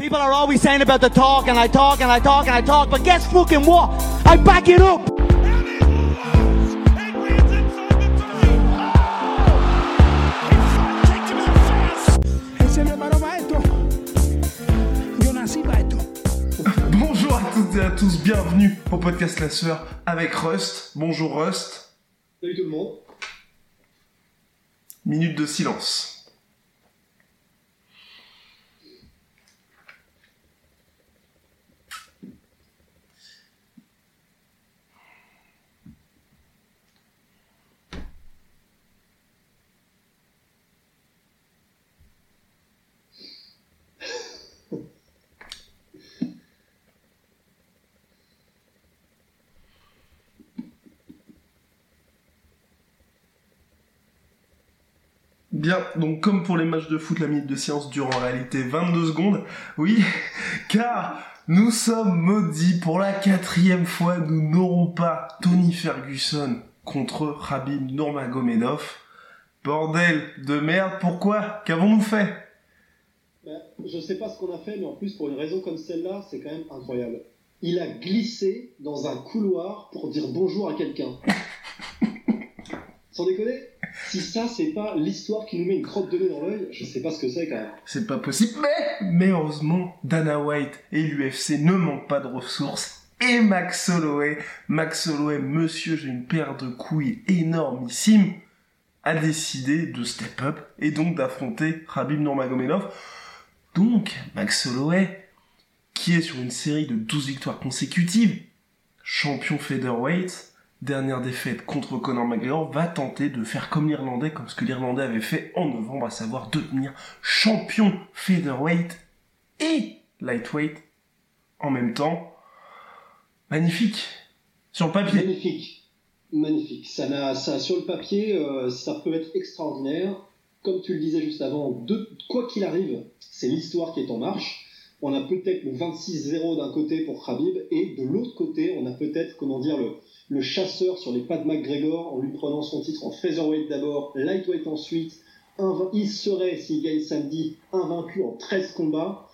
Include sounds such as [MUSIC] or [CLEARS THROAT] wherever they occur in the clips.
People are always saying about the talk, and I talk, and I talk, and I talk, but guess fucking what? I back it up! Bonjour à toutes et à tous, bienvenue au podcast La Sœur avec Rust. Bonjour Rust. Salut tout le monde. Minute de silence. Bien, donc comme pour les matchs de foot, la minute de silence dure en réalité 22 secondes. Oui, [LAUGHS] car nous sommes maudits pour la quatrième fois, nous n'aurons pas Tony Ferguson contre Khabib Nurmagomedov. Bordel de merde, pourquoi? Qu'avons-nous fait? Ben, je sais pas ce qu'on a fait, mais en plus, pour une raison comme celle-là, c'est quand même incroyable. Il a glissé dans un couloir pour dire bonjour à quelqu'un. [LAUGHS] Sans déconner Si ça, c'est pas l'histoire qui nous met une crotte de nez dans l'œil, je sais pas ce que c'est quand même. C'est pas possible, mais, heureusement, Dana White et l'UFC ne manquent pas de ressources. Et Max Holloway, Max Holloway, monsieur, j'ai une paire de couilles énormissime, a décidé de step up et donc d'affronter Khabib Nurmagomedov. Donc, Max Holloway, qui est sur une série de 12 victoires consécutives, champion featherweight, dernière défaite contre Conor McGregor, va tenter de faire comme l'Irlandais, comme ce que l'Irlandais avait fait en novembre, à savoir devenir champion featherweight et lightweight en même temps. Magnifique. Sur le papier. Magnifique. Magnifique. Ça, ça, sur le papier, euh, ça peut être extraordinaire. Comme tu le disais juste avant, de, quoi qu'il arrive, c'est l'histoire qui est en marche. On a peut-être le 26-0 d'un côté pour Khabib, et de l'autre côté, on a peut-être, comment dire, le, le chasseur sur les pas de McGregor en lui prenant son titre en featherweight d'abord, lightweight ensuite. Il serait, s'il gagne samedi, invaincu en 13 combats.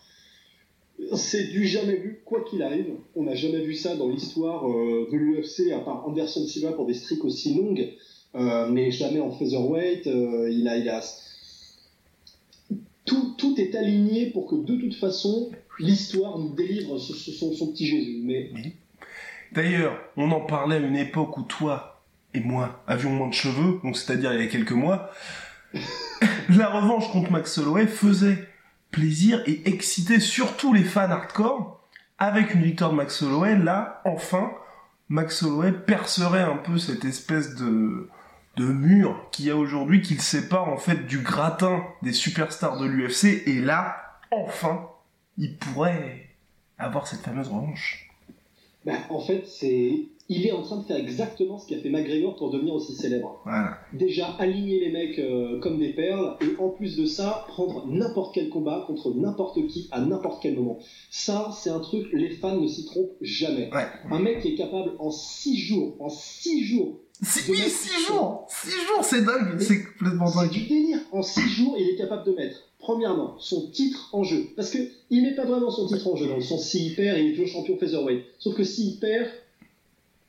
C'est du jamais vu, quoi qu'il arrive. On n'a jamais vu ça dans l'histoire euh, de l'UFC, à part Anderson Silva pour des streaks aussi longues, euh, mais jamais en featherweight. euh, il a, il a... Tout, tout est aligné pour que de toute façon, l'histoire nous délivre son petit Jésus. Mais D'ailleurs, on en parlait à une époque où toi et moi avions moins de cheveux, donc c'est-à-dire il y a quelques mois. [LAUGHS] La revanche contre Max Holloway faisait plaisir et excitait surtout les fans hardcore. Avec une victoire de Max Holloway, là, enfin, Max Holloway percerait un peu cette espèce de, de mur qu'il y a aujourd'hui, qu'il sépare en fait du gratin des superstars de l'UFC, et là, enfin, il pourrait avoir cette fameuse revanche. Bah, en fait, c'est... il est en train de faire exactement ce qu'a fait McGregor pour devenir aussi célèbre. Voilà. déjà aligner les mecs euh, comme des perles et en plus de ça prendre n'importe quel combat contre n'importe qui à n'importe quel moment. Ça c'est un truc les fans ne s'y trompent jamais. Ouais. Un mec qui est capable en 6 jours, en 6 jours, Six, oui, mettre- six jours Six jours, c'est dingue C'est complètement c'est dingue. du délire. En 6 jours il est capable de mettre premièrement son titre en jeu parce que il met pas vraiment son titre en jeu dans le sens s'il perd il est toujours champion featherweight. Sauf que s'il perd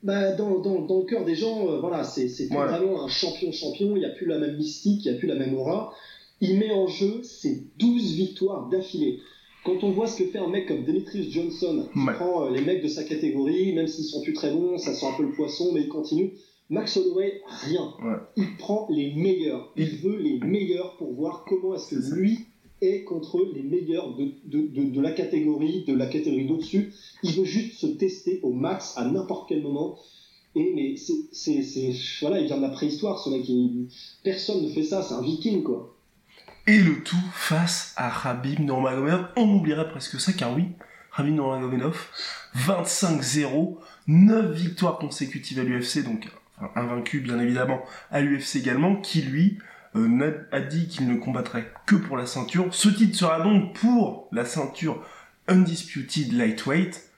bah, dans, dans, dans le cœur des gens, euh, voilà, c'est vraiment un champion-champion, il n'y a plus la même mystique, il n'y a plus la même aura. Il met en jeu ses 12 victoires d'affilée. Quand on voit ce que fait un mec comme Demetrius Johnson, qui Ouais. prend euh, les mecs de sa catégorie, même s'ils sont plus très bons, ça sent un peu le poisson, mais il continue. Max Holloway, rien. Ouais. Il prend les meilleurs. Il veut les meilleurs pour voir comment est-ce que lui est contre les meilleurs de, de, de, de la catégorie, de la catégorie d'au-dessus. Il veut juste se tester au max à n'importe quel moment. Et mais c'est, voilà, il vient de la préhistoire, ce mec. il- personne ne fait ça, c'est un viking, quoi. Et le tout face à Rabib Nurmagomedov. On oublierait presque ça, car oui, Rabib Nurmagomedov, 25-0, 9 victoires consécutives à l'UFC, donc invaincu bien évidemment à l'UFC également, qui lui euh, a dit qu'il ne combattrait que pour la ceinture. Ce titre sera donc pour la ceinture Undisputed Lightweight,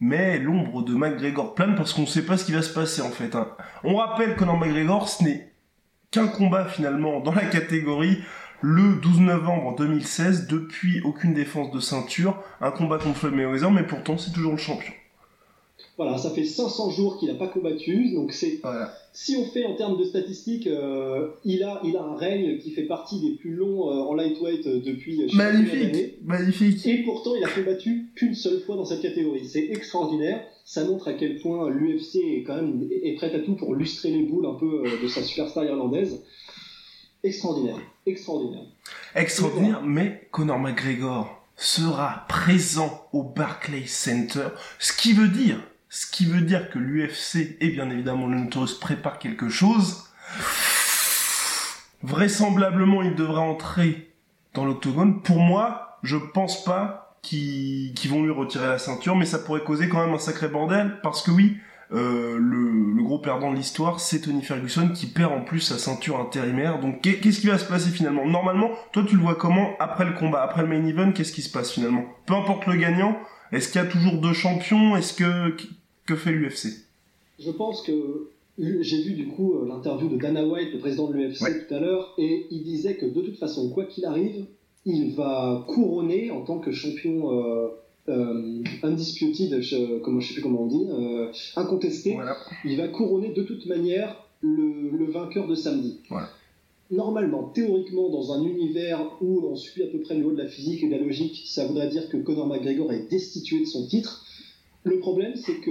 mais l'ombre de McGregor plane parce qu'on ne sait pas ce qui va se passer en fait. Hein. On rappelle que Conor McGregor, ce n'est qu'un combat finalement dans la catégorie le 12 novembre 2016, depuis aucune défense de ceinture, un combat contre Floyd Mayweather, mais pourtant c'est toujours le champion. Voilà, ça fait 500 jours qu'il n'a pas combattu, donc c'est. Si on fait en termes de statistiques, euh, il, a, il a un règne qui fait partie des plus longs euh, en lightweight euh, depuis. Magnifique, magnifique. Et pourtant, il a combattu qu'une seule fois dans cette catégorie. C'est extraordinaire. Ça montre à quel point l'UFC est quand même est prête à tout pour lustrer les boules un peu de sa superstar irlandaise. Extraordinaire, extraordinaire. Extraordinaire, mais Conor McGregor sera présent au Barclays Center, ce qui veut dire ce qui veut dire que l'UFC et bien évidemment le Notorious prépare quelque chose. Vraisemblablement, il devra entrer dans l'octogone. Pour moi, je pense pas qu'ils vont lui retirer la ceinture, mais ça pourrait causer quand même un sacré bordel, parce que oui, euh, le, gros perdant de l'histoire, c'est Tony Ferguson qui perd en plus sa ceinture intérimaire. Donc qu'est-ce qui va se passer finalement? Normalement, toi tu le vois comment? Après le combat, après le main event, qu'est-ce qui se passe finalement? Peu importe le gagnant, est-ce qu'il y a toujours deux champions? Est-ce que que fait l'UFC Je pense que j'ai vu du coup euh, l'interview de Dana White, le président de l'UFC tout à l'heure, et il disait que de toute façon, quoi qu'il arrive, il va couronner en tant que champion euh, euh, undisputed, je, comment, je sais plus comment on dit, incontesté. Il va couronner de toute manière le, vainqueur de samedi. Normalement, théoriquement, dans un univers où on suit à peu près le niveau de la physique et de la logique, ça voudrait dire que Conor McGregor est destitué de son titre. Le problème, c'est que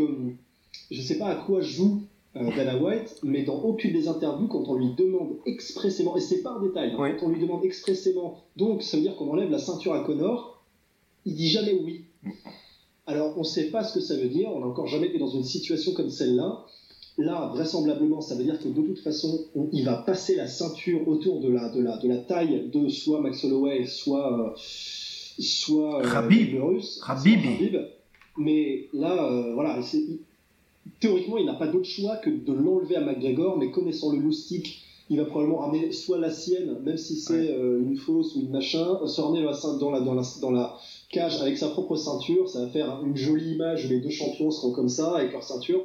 je ne sais pas à quoi joue euh, Dana White, mais dans aucune des interviews, quand on lui demande expressément, et c'est pas un détail, hein, quand on lui demande expressément, donc ça veut dire qu'on enlève la ceinture à Connor, il dit jamais oui. Alors on ne sait pas ce que ça veut dire, on n'a encore jamais été dans une situation comme celle-là. Là, vraisemblablement, ça veut dire que de toute façon, il va passer la ceinture autour de la, de la, de la taille de soit Max Holloway, soit, euh, soit euh, mais là, euh, voilà, théoriquement, il n'a pas d'autre choix que de l'enlever à McGregor, mais connaissant le loustic, il va probablement ramener soit la sienne, même si c'est euh, une fausse ou une machin, se ramener dans la, dans, la, dans la cage avec sa propre ceinture. Ça va faire une jolie image où les deux champions seront comme ça, avec leur ceinture.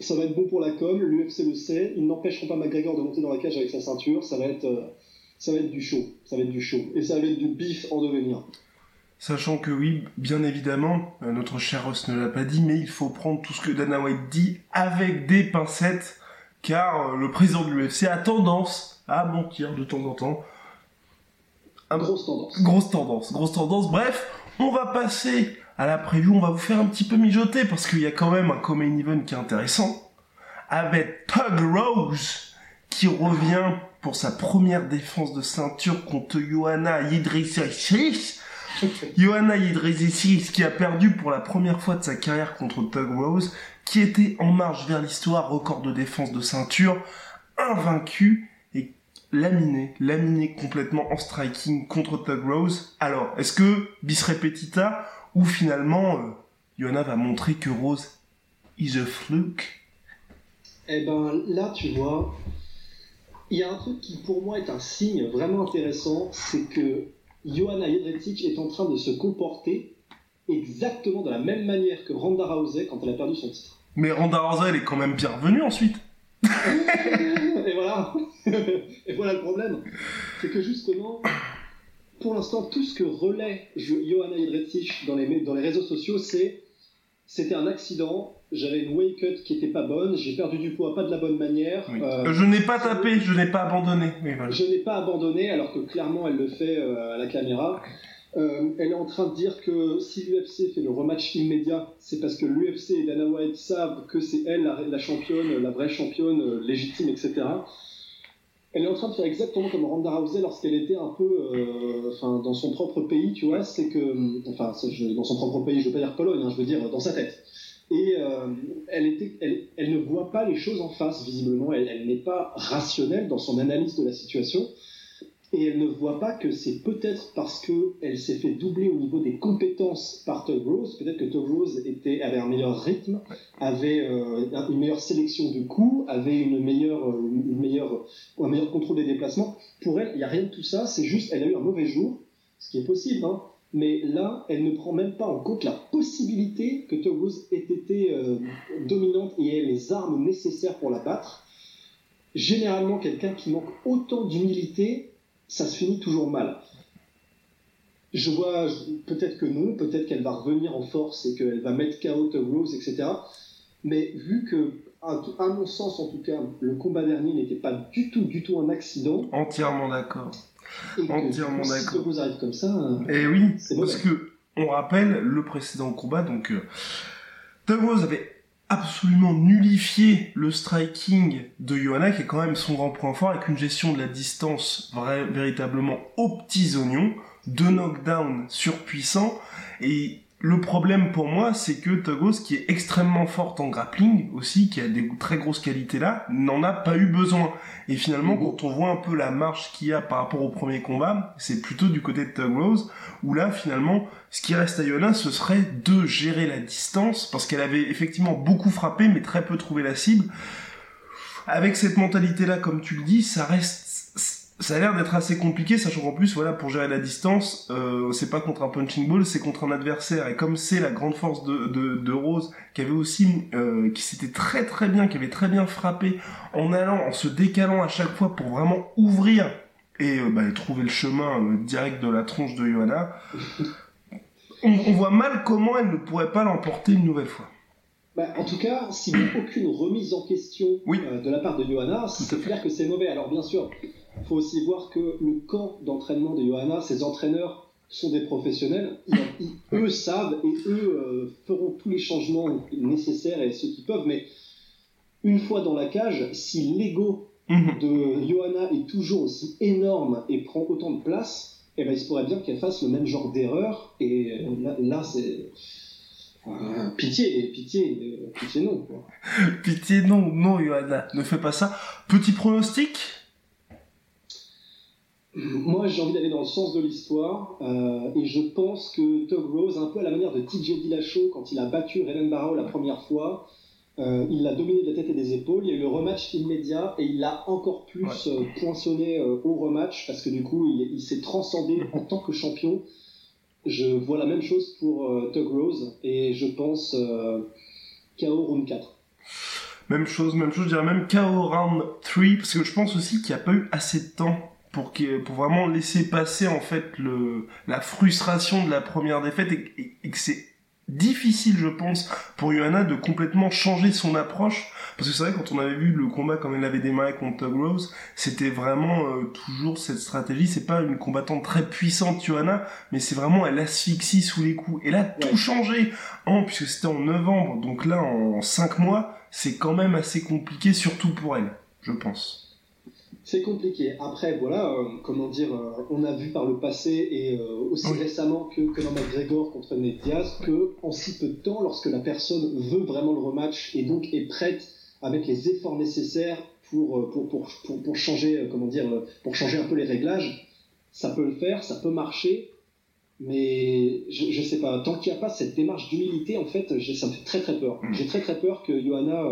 Ça va être bon pour la com, l'UFC le sait. Ils n'empêcheront pas McGregor de monter dans la cage avec sa ceinture. Ça va être, euh, ça va être du show. Ça va être du show. Et ça va être du bif en devenir. Sachant que oui, bien évidemment, euh, notre cher Ross ne l'a pas dit, mais il faut prendre tout ce que Dana White dit avec des pincettes, car euh, le président de l'UFC a tendance à mentir de temps en temps. Un grosse tendance. Grosse tendance, grosse tendance. Bref, on va passer à la preview, on va vous faire un petit peu mijoter, parce qu'il y a quand même un common event qui est intéressant, avec Tug Rose, qui revient pour sa première défense de ceinture contre Johanna Yidrissich [LAUGHS] Johanna Yedrezicis qui a perdu pour la première fois de sa carrière contre Tug Rose, qui était en marche vers l'histoire, record de défense de ceinture, invaincu et laminé, laminé complètement en striking contre Tug Rose. Alors, est-ce que bis repetita ou finalement euh, Johanna va montrer que Rose is a fluke? Eh ben là, tu vois, il y a un truc qui pour moi est un signe vraiment intéressant, c'est que Johanna Jedrzejczyk est en train de se comporter exactement de la même manière que Ronda Rousey quand elle a perdu son titre. Mais Ronda Rousey, elle est quand même bien revenue ensuite. [LAUGHS] et voilà. [LAUGHS] et voilà le problème. C'est que justement, pour l'instant, tout ce que relaie Johanna Jedrzejczyk dans les, dans les réseaux sociaux, c'est c'était un accident, j'avais une wake cut qui était pas bonne, j'ai perdu du poids pas de la bonne manière. Euh, je n'ai pas tapé, je n'ai pas abandonné. Je n'ai pas abandonné alors que clairement elle le fait euh, à la caméra. Euh, elle est en train de dire que si l'UFC fait le rematch immédiat, c'est parce que l'UFC et Dana White savent que c'est elle la, championne, la vraie championne légitime, etc. Elle est en train de faire exactement comme Ronda Rousey lorsqu'elle était un peu enfin, dans son propre pays, tu vois. C'est que, enfin, dans son propre pays, je veux pas dire Pologne, hein, je veux dire dans sa tête et euh, elle, était, elle, elle, ne voit pas les choses en face, visiblement. Elle, elle n'est pas rationnelle dans son analyse de la situation. et elle ne voit pas que c'est peut-être parce qu'elle s'est fait doubler au niveau des compétences par Tug Rose. Peut-être que Tug Rose était, avait un meilleur rythme, avait euh, une meilleure sélection de coups, avait une meilleure, euh, une meilleure, un meilleur contrôle des déplacements. Pour elle, il n'y a rien de tout ça. C'est juste, elle a eu un mauvais jour, ce qui est possible. Hein. Mais là, elle ne prend même pas en compte la possibilité que Rose ait été euh, dominante et ait les armes nécessaires pour la battre. Généralement, quelqu'un qui manque autant d'humilité ça se finit toujours mal. Je vois, peut-être que non, peut-être qu'elle va revenir en force et qu'elle va mettre KO Rose, etc. Mais vu que, à, mon sens en tout cas, le combat dernier n'était pas du tout, du tout un accident. Entièrement d'accord. Entièrement d'accord. Si arrive comme ça. Et eh oui, parce que on rappelle le précédent combat, donc euh, Rose avait absolument nullifier le striking de Johanna, qui est quand même son grand point fort, avec une gestion de la distance véritablement aux petits oignons, deux knockdowns surpuissants, et le problème pour moi, c'est que Togos, qui est extrêmement forte en grappling aussi, qui a des très grosses qualités là, n'en a pas eu besoin. Et finalement, quand on voit un peu la marche qu'il y a par rapport au premier combat, c'est plutôt du côté de Tuglos, où là, finalement, ce qui reste à Yona, ce serait de gérer la distance, parce qu'elle avait effectivement beaucoup frappé, mais très peu trouvé la cible. Avec cette mentalité-là, comme tu le dis, ça reste ça a l'air d'être assez compliqué, sachant qu'en plus, voilà, pour gérer la distance, euh, c'est pas contre un punching ball, c'est contre un adversaire. Et comme c'est la grande force de, de, de Rose, qui avait aussi, euh, qui s'était très très bien, qui avait très bien frappé, en allant, en se décalant à chaque fois pour vraiment ouvrir et euh, bah, trouver le chemin euh, direct de la tronche de Johanna, on, on voit mal comment elle ne pourrait pas l'emporter une nouvelle fois. Bah, en tout cas, s'il n'y a aucune remise en question oui. de la part de Johanna, c'est clair que c'est mauvais. Alors bien sûr, il faut aussi voir que le camp d'entraînement de Johanna, ses entraîneurs sont des professionnels. eux savent et eux euh, feront tous les changements nécessaires et ceux qui peuvent. Mais une fois dans la cage, si l'ego mhm. de Johanna est toujours aussi énorme et prend autant de place, eh ben, il se pourrait bien qu'elle fasse le même genre d'erreur. Et euh, là, c'est. pitié, pitié, pitié non. [LAUGHS] pitié non, non, Johanna, ne fais pas ça. Petit pronostic? Moi, j'ai envie d'aller dans le sens de l'histoire, euh, et je pense que Tug Rose, un peu à la manière de TJ Dillashaw, quand il a battu Raylan Barrow la première fois, euh, il l'a dominé de la tête et des épaules, il y a eu le rematch immédiat, et il l'a encore plus euh, poinçonné au rematch, parce que du coup, il, s'est transcendé en tant que champion. Je vois la même chose pour Tug Rose, et je pense KO round 4. Même chose, même chose, je dirais même KO round 3, parce que je pense aussi qu'il n'y a pas eu assez de temps pour, pour vraiment laisser passer en fait le, la frustration de la première défaite et, que c'est difficile je pense pour Johanna de complètement changer son approche. Parce que c'est vrai quand on avait vu le combat comme elle avait démarré contre Tug Rose c'était vraiment euh, toujours cette stratégie. C'est pas une combattante très puissante Johanna mais c'est vraiment elle asphyxie sous les coups. Et là tout changé en puisque c'était en novembre. Donc là en 5 mois c'est quand même assez compliqué surtout pour elle je pense c'est compliqué. Après, voilà, euh, comment dire, euh, on a vu par le passé et euh, aussi récemment que, dans McGregor contre Ned Diaz que en si peu de temps, lorsque la personne veut vraiment le rematch et donc est prête avec les efforts nécessaires pour, pour, pour, pour, changer, comment dire, pour changer un peu les réglages, ça peut le faire, ça peut marcher. Mais je, je sais pas, tant qu'il n'y a pas cette démarche d'humilité, en fait, ça me fait très très peur. Mm. J'ai très très peur que Johanna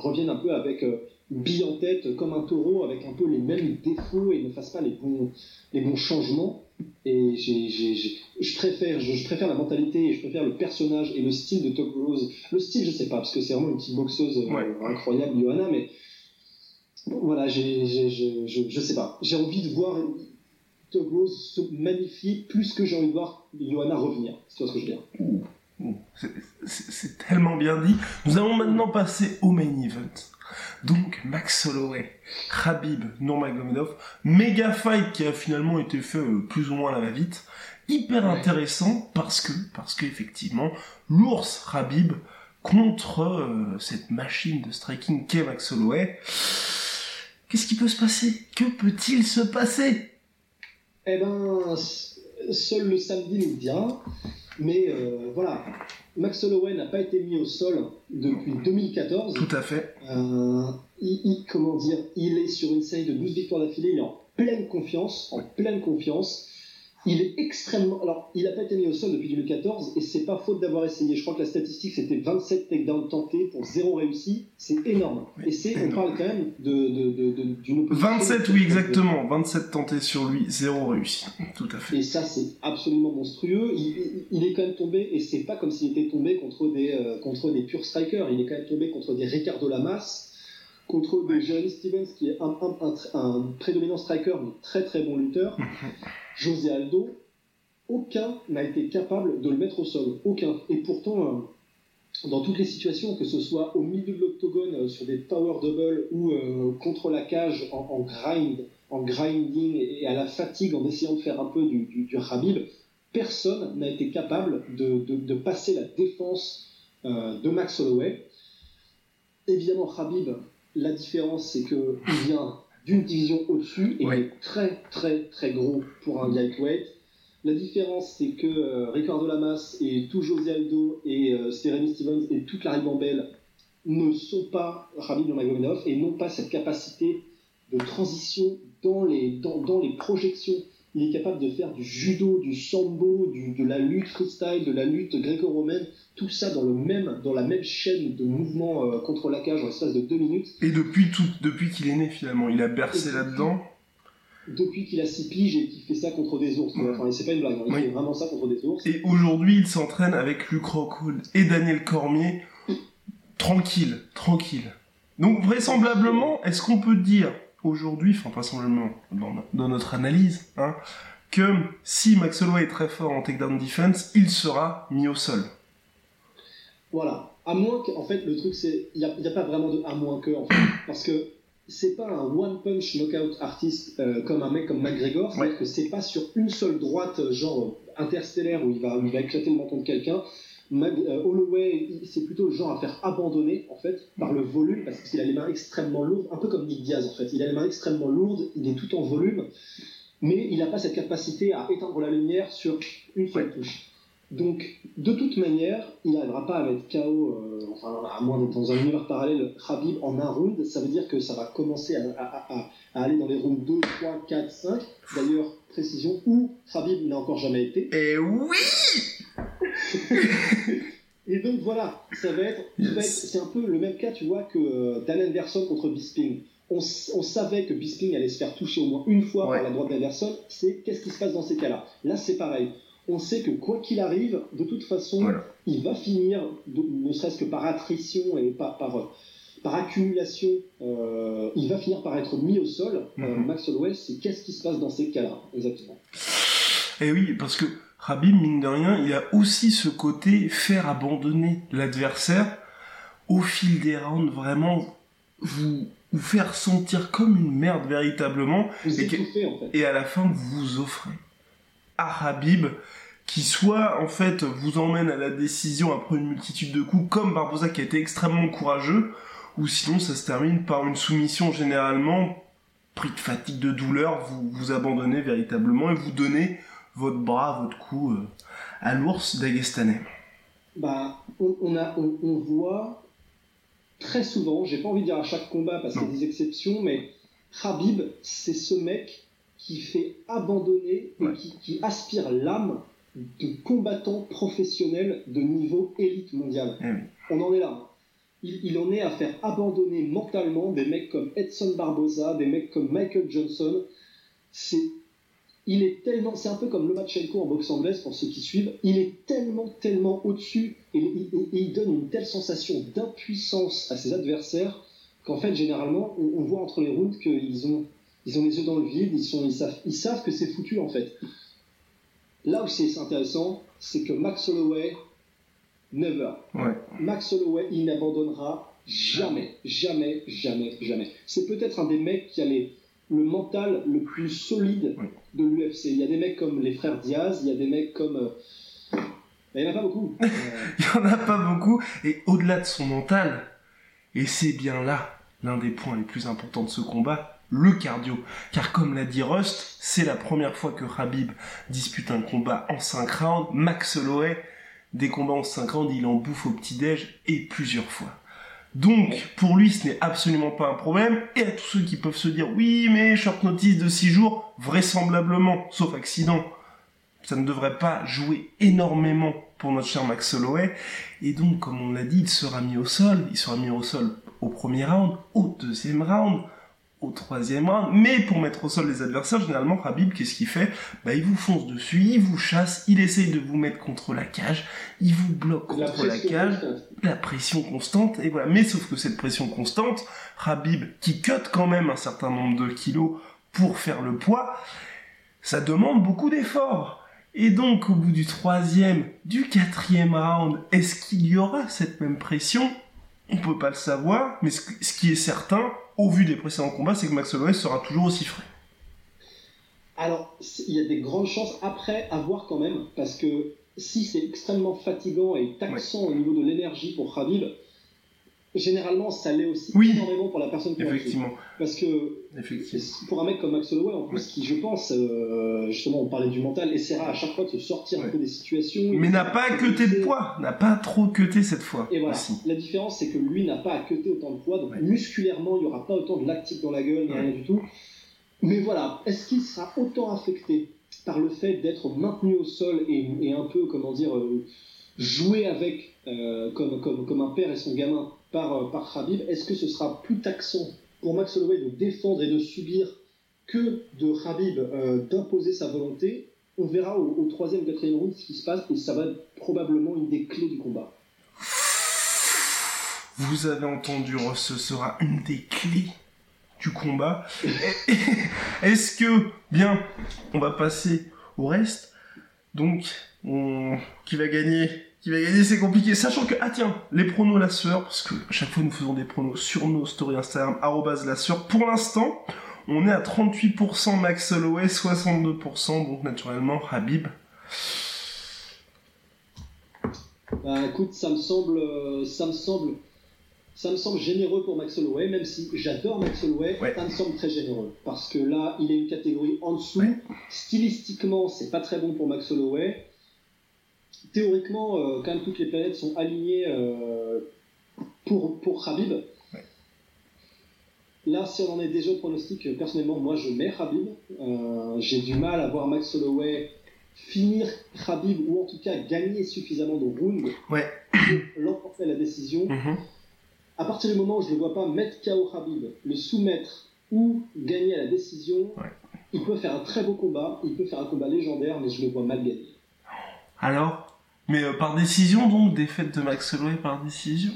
revienne un peu avec bille en tête comme un taureau avec un peu les mêmes défauts et ne fasse pas les bons, les bons changements. Et je, préfère, je, préfère la mentalité et je préfère le personnage et le style de Top Rose. Le style, je sais pas, parce que c'est vraiment une petite boxeuse euh, incroyable, Johanna, mais voilà, j'ai, je, je sais pas. J'ai envie de voir Top Rose se magnifier plus que j'ai envie de voir Johanna revenir. C'est ce que je veux dire? C'est tellement bien dit. Nous allons maintenant passer au main event. Donc Max Holloway, Khabib Nurmagomedov, méga fight qui a finalement été fait euh, plus ou moins à la va-vite, hyper intéressant parce que parce qu'effectivement l'ours Khabib contre euh, cette machine de striking qu'est Max Holloway. Qu'est-ce qui peut se passer? Que peut-il se passer? Eh ben, seul le samedi nous dira. Mais euh, voilà, Max Holloway n'a pas été mis au sol depuis 2014. Tout à fait. Euh, il, comment dire, il est sur une série de 12 victoires d'affilée, il est en pleine confiance, en pleine confiance. Il est extrêmement. Alors, il n'a pas été mis au sol depuis 2014 et c'est pas faute d'avoir essayé. Je crois que la statistique c'était 27 takedowns tentés pour zéro réussi. C'est énorme. Et c'est, on parle quand même de, de, de, de- d'une opposition. 27, oui, exactement. 27 tentés sur lui, 0 réussi. Tout à fait. Et ça, c'est absolument monstrueux. Il, est quand même tombé, et c'est pas comme s'il était tombé contre des, euh, contre des purs strikers. Il est quand même tombé contre des Ricardo Lamas, contre des Jeremy Stevens, qui est un, un- un un prédominant striker, mais très très bon lutteur. [LAUGHS] José Aldo, aucun n'a été capable de le mettre au sol. Aucun. Et pourtant, euh, dans toutes les situations, que ce soit au milieu de l'octogone, euh, sur des power double ou euh, contre la cage en, grind, en grinding et à la fatigue en essayant de faire un peu du, du, personne n'a été capable de, passer la défense de Max Holloway. Évidemment, Habib, la différence, c'est qu'il vient d'une division au-dessus et très, très, très gros pour un lightweight. La différence, c'est que euh, Ricardo Lamas et tout José Aldo et euh, Jeremy Stevens et toute la ribambelle ne sont pas Habib Nurmagomedov et n'ont pas cette capacité de transition dans les, dans, dans les projections. Il est capable de faire du judo, du sambo, du, de la lutte freestyle, de la lutte gréco-romaine, tout ça dans, le même, dans la même chaîne de mouvements euh, contre la cage en l'espace de deux minutes. Et depuis tout, depuis qu'il est né, finalement, il a bercé là-dedans? Depuis qu'il a six piges et qu'il fait ça contre des ours. Enfin, c'est pas une blague, hein. il Oui. fait vraiment ça contre des ours. Et aujourd'hui, il s'entraîne avec Luc Rockhold et Daniel Cormier. Tranquille, tranquille. Donc, vraisemblablement, est-ce qu'on peut dire aujourd'hui, enfin, vraisemblablement, dans, no- dans notre analyse, hein, que si Max Holloway est très fort en takedown defense, il sera mis au sol. Voilà. À moins que, en fait, le truc, c'est. Il n'y a, pas vraiment de à moins que, en fait. Parce que c'est pas un one-punch knockout artiste euh, comme un mec comme McGregor. C'est-à-dire Ouais. que c'est pas sur une seule droite, euh, genre interstellaire, où il va, où il va éclater le menton de quelqu'un. Euh, Holloway, c'est plutôt le genre à faire abandonner, en fait, par le volume, parce qu'il a les mains extrêmement lourdes, un peu comme Nick Diaz, en fait. Il a les mains extrêmement lourdes, il est tout en volume, mais il n'a pas cette capacité à éteindre la lumière sur une seule touche. Donc, de toute manière, il n'arrivera pas à mettre KO, euh, enfin, à moins d'être dans un univers parallèle, Khabib en un round. Ça veut dire que ça va commencer à, à- à- à aller dans les rounds 2, 3, 4, 5. D'ailleurs, précision, où Khabib n'a encore jamais été. Et oui [LAUGHS] Et donc voilà, ça va être, c'est un peu le même cas, tu vois, que euh, Dan Anderson contre Bisping. On, savait que Bisping allait se faire toucher au moins une fois Ouais. par la droite d'Anderson. C'est qu'est-ce qui se passe dans ces cas-là? Là, c'est pareil. On sait que quoi qu'il arrive, de toute façon, Voilà. il va finir, ne serait-ce que par attrition et par, par, par accumulation, euh, il va finir par être mis au sol. Euh, Mhm. Max Holloway, c'est qu'est-ce qui se passe dans ces cas-là Exactement? Et Eh oui, parce que Habib, mine de rien, il a aussi ce côté faire abandonner l'adversaire au fil des rounds, vraiment vous, vous faire sentir comme une merde véritablement, Vous Et que- étouffez, en fait. et à la fin vous vous offrez à Habib qui soit en fait vous emmène à la décision après une multitude de coups, comme Barbosa qui a été extrêmement courageux, ou sinon ça se termine par une soumission généralement pris de fatigue, de douleur, vous vous abandonnez véritablement et vous donnez votre bras, votre cou euh, à l'ours dagestanais. bah, on, on a, on, on voit très souvent, j'ai pas envie de dire à chaque combat parce qu'il y a des exceptions, mais Habib, c'est ce mec qui fait abandonner et Ouais. qui, qui aspire l'âme de combattants professionnels de niveau élite mondiale. Eh. On en est là. Il, il en est à faire abandonner mentalement des mecs comme Edson Barboza, des mecs comme Michael Johnson. C'est il est tellement, c'est un peu comme Lomachenko en boxe anglaise pour ceux qui suivent, il est tellement, tellement au-dessus et, et- et il donne une telle sensation d'impuissance à ses adversaires qu'en fait, généralement, on, on voit entre les rounds qu'ils ont, ils ont les yeux dans le vide, ils, sont, ils, savent, ils savent que c'est foutu en fait. Là où c'est intéressant, c'est que Max Holloway, never. Ouais. Max Holloway, il n'abandonnera jamais, jamais, jamais, jamais. C'est peut-être un des mecs qui a les- le mental le plus solide de l'UFC. Il y a des mecs comme les frères Diaz, il y a des mecs comme... euh, Il n'y en a pas beaucoup. Euh, [LAUGHS] Il y en a pas beaucoup, et au-delà de son mental, et c'est bien là l'un des points les plus importants de ce combat, le cardio. Car comme l'a dit Rust, c'est la première fois que Habib dispute un combat en 5 rounds. Max Holloway, des combats en 5 rounds, il en bouffe au petit-déj, et plusieurs fois. Donc, pour lui, ce n'est absolument pas un problème. Et à tous ceux qui peuvent se dire, oui, mais short notice de 6 jours, vraisemblablement, sauf accident, ça ne devrait pas jouer énormément pour notre cher Max Holloway. Et donc, comme on l'a dit, il sera mis au sol. Il sera mis au sol au premier round, au deuxième round, au troisième round. Mais pour mettre au sol les adversaires, généralement, Habib, qu'est-ce qu'il fait? Bah, il vous fonce dessus, il vous chasse, il essaye de vous mettre contre la cage, il vous bloque contre la, cage, la pression constante, et voilà. Mais sauf que cette pression constante, Habib, qui cut quand même un certain nombre de kilos pour faire le poids, ça demande beaucoup d'efforts. Et donc, au bout du troisième, du quatrième round, est-ce qu'il y aura cette même pression? On peut pas le savoir, mais ce qui est certain, au vu des précédents combats, c'est que Max Holloway sera toujours aussi frais. Alors, il y a des grandes chances après à voir quand même, parce que si c'est extrêmement fatigant et taxant au niveau de l'énergie pour Khabib, généralement ça l'est aussi Oui. énormément pour la personne qui Effectivement. Parce que Effectivement. pour un mec comme Max Holloway, en plus, Ouais. qui je pense, euh, justement, on parlait du mental, essaiera à chaque fois de se sortir un peu des situations. Mais n'a pas cuté de poids, n'a pas trop cuté cette fois. Et voilà. aussi. La différence, c'est que lui n'a pas à cutter autant de poids, donc Ouais. musculairement, il n'y aura pas autant de lactique dans la gueule, ni rien du tout. Mais voilà, est-ce qu'il sera autant affecté par le fait d'être maintenu au sol et, et un peu, comment dire, euh, joué avec, euh, comme, comme, comme un père et son gamin, par, euh, par Khabib Est-ce que ce sera plus taxant pour Max Holloway de défendre et de subir que de Khabib euh, d'imposer sa volonté? On verra au, troisième, quatrième round ce qui se passe, et ça va être probablement une des clés du combat. Vous avez entendu, Ross, ce sera une des clés du combat. [LAUGHS] Est-ce que, bien, on va passer au reste? Donc, on... qui va gagner Qui va gagner, c'est compliqué. Sachant que, ah tiens, les pronos la sueur, parce que chaque fois nous faisons des pronos sur nos stories Instagram, arrobase la sueur. Pour l'instant, on est à 38% Max Holloway, 62%, donc naturellement, Habib. Bah, écoute, ça me semble, euh, ça me semble, ça me semble généreux pour Max Holloway, même si j'adore Max Holloway, Ouais. ça me semble très généreux parce que là, il est une catégorie en dessous. Ouais. Stylistiquement, c'est pas très bon pour Max Holloway. Théoriquement, euh, quand même, toutes les planètes sont alignées euh, pour pour Khabib. Ouais. Là, si on en est déjà au pronostic, euh, personnellement, moi, je mets Khabib. Euh, J'ai du mal à voir Max Holloway finir Khabib ou en tout cas gagner suffisamment de rounds Ouais. pour l'emporter à la décision. Mhm. À partir du moment où je ne le vois pas mettre KO Khabib, le soumettre ou gagner à la décision, Ouais. il peut faire un très beau combat, il peut faire un combat légendaire, mais je le vois mal gagner. Alors Mais euh, par décision, donc, défaite de Max Holloway par décision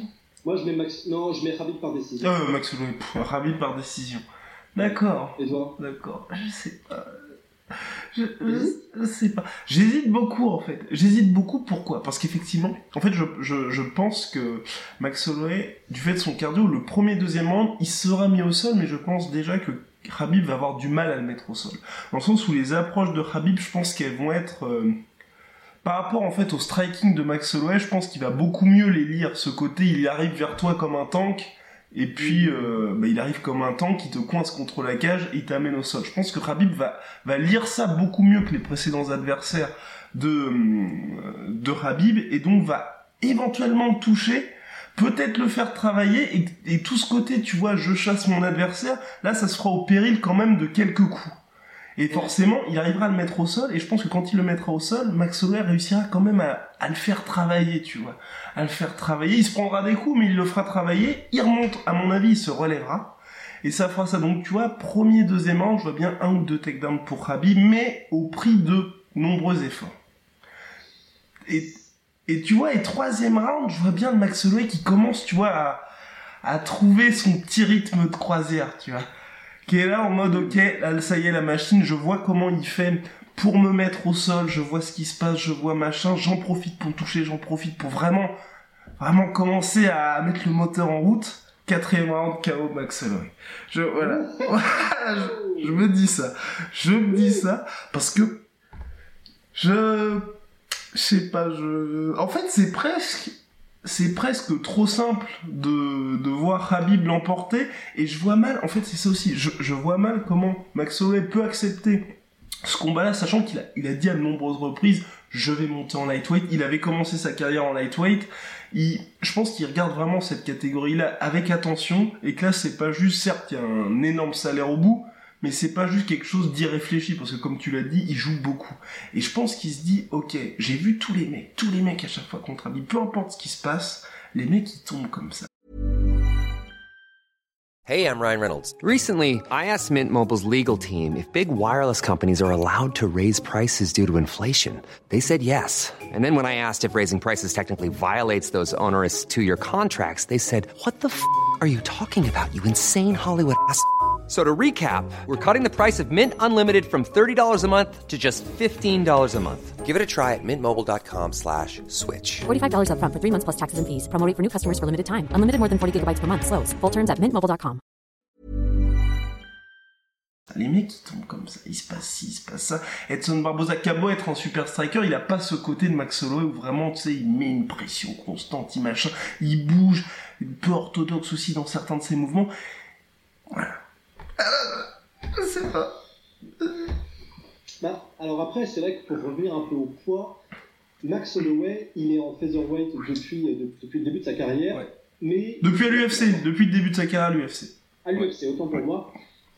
Moi, je mets Max, non, je mets par décision. Euh, Max Holloway, pff, Habib par décision. D'accord. Et toi? D'accord, je sais pas. Je, je- je sais pas. J'hésite beaucoup en fait. J'hésite beaucoup pourquoi? Parce qu'effectivement, en fait, je, je, je pense que Max Holloway, du fait de son cardio, le premier, deuxième round, il sera mis au sol, mais je pense déjà que Khabib va avoir du mal à le mettre au sol. Dans le sens où les approches de Khabib, je pense qu'elles vont être... euh, par rapport en fait au striking de Max Holloway, je pense qu'il va beaucoup mieux les lire. Ce côté, il arrive vers toi comme un tank, et puis euh, bah, il arrive comme un tank, il te coince contre la cage et il t'amène au sol. Je pense que Khabib va, va lire ça beaucoup mieux que les précédents adversaires de, euh, de Khabib, et donc va éventuellement le toucher, peut-être le faire travailler, et, et tout ce côté, tu vois, je chasse mon adversaire, là ça se fera au péril quand même de quelques coups. Et forcément, il arrivera à le mettre au sol, et je pense que quand il le mettra au sol, Max Holloway réussira quand même à, à le faire travailler, tu vois. À le faire travailler, il se prendra des coups, mais il le fera travailler, il remonte, à mon avis, il se relèvera, et ça fera ça. Donc, tu vois, premier, deuxième round, je vois bien un ou deux takedowns pour Khabib, mais au prix de nombreux efforts. Et, et tu vois, et troisième round, je vois bien Max Holloway qui commence, tu vois, à, à trouver son petit rythme de croisière, tu vois. Qui est là en mode, ok, là, ça y est, la machine, je vois comment il fait pour me mettre au sol, je vois ce qui se passe, je vois machin, j'en profite pour le toucher, j'en profite pour vraiment, vraiment commencer à mettre le moteur en route. Quatrième round, KO Max Holloway. Je, voilà. Voilà, [LAUGHS] je, [LAUGHS] je me dis ça. Je me dis ça parce que je, je sais pas, je, en fait, c'est presque, c'est presque trop simple de, de voir Habib l'emporter et je vois mal, en fait, c'est ça aussi, je, je vois mal comment Max Holloway peut accepter ce combat-là, sachant qu'il a, il a dit à de nombreuses reprises, je vais monter en lightweight. Il avait commencé sa carrière en lightweight. Il, je pense qu'il regarde vraiment cette catégorie-là avec attention et que là, c'est pas juste, certes, il y a un énorme salaire au bout, mais c'est pas juste quelque chose d'irréfléchi parce que comme tu l'as dit, il joue beaucoup. Et je pense qu'il se dit, ok, j'ai vu tous les mecs, tous les mecs à chaque fois contre lui, peu importe ce qui se passe, les mecs ils tombent comme ça. Hey, I'm Ryan Reynolds. Recently, I asked Mint Mobile's legal team if big wireless companies are allowed to raise prices due to inflation. They said yes. And then when I asked if raising prices technically violates those onerous two-year contracts, they said, "What the f*** are you talking about? You insane Hollywood ass." So to recap, we're cutting the price of Mint Unlimited from $30 a month to just $15 a month. Give it a try at mintmobile.com slash switch. $45 upfront for three months plus taxes and fees. Promo rate for new customers for limited time. Unlimited more than 40 gigabytes per month. Slows. Full terms at mintmobile.com. Les mecs ils tombent comme ça, il se passe ci, il se passe ça. Edson Barboza, Cabo être un super striker, il a pas ce côté de Max Holloway où vraiment, tu sais, il met une pression constante, il machin, il bouge, peu orthodoxe aussi dans certains de ses mouvements. Voilà. Euh, je sais pas. Bah, alors après, c'est vrai que pour revenir un peu au poids, Max Holloway, il est en featherweight depuis, euh, depuis le début de sa carrière, Ouais. mais Depuis à l'UFC, depuis le début de sa carrière à l'UFC. à l'UFC, autant pour moi.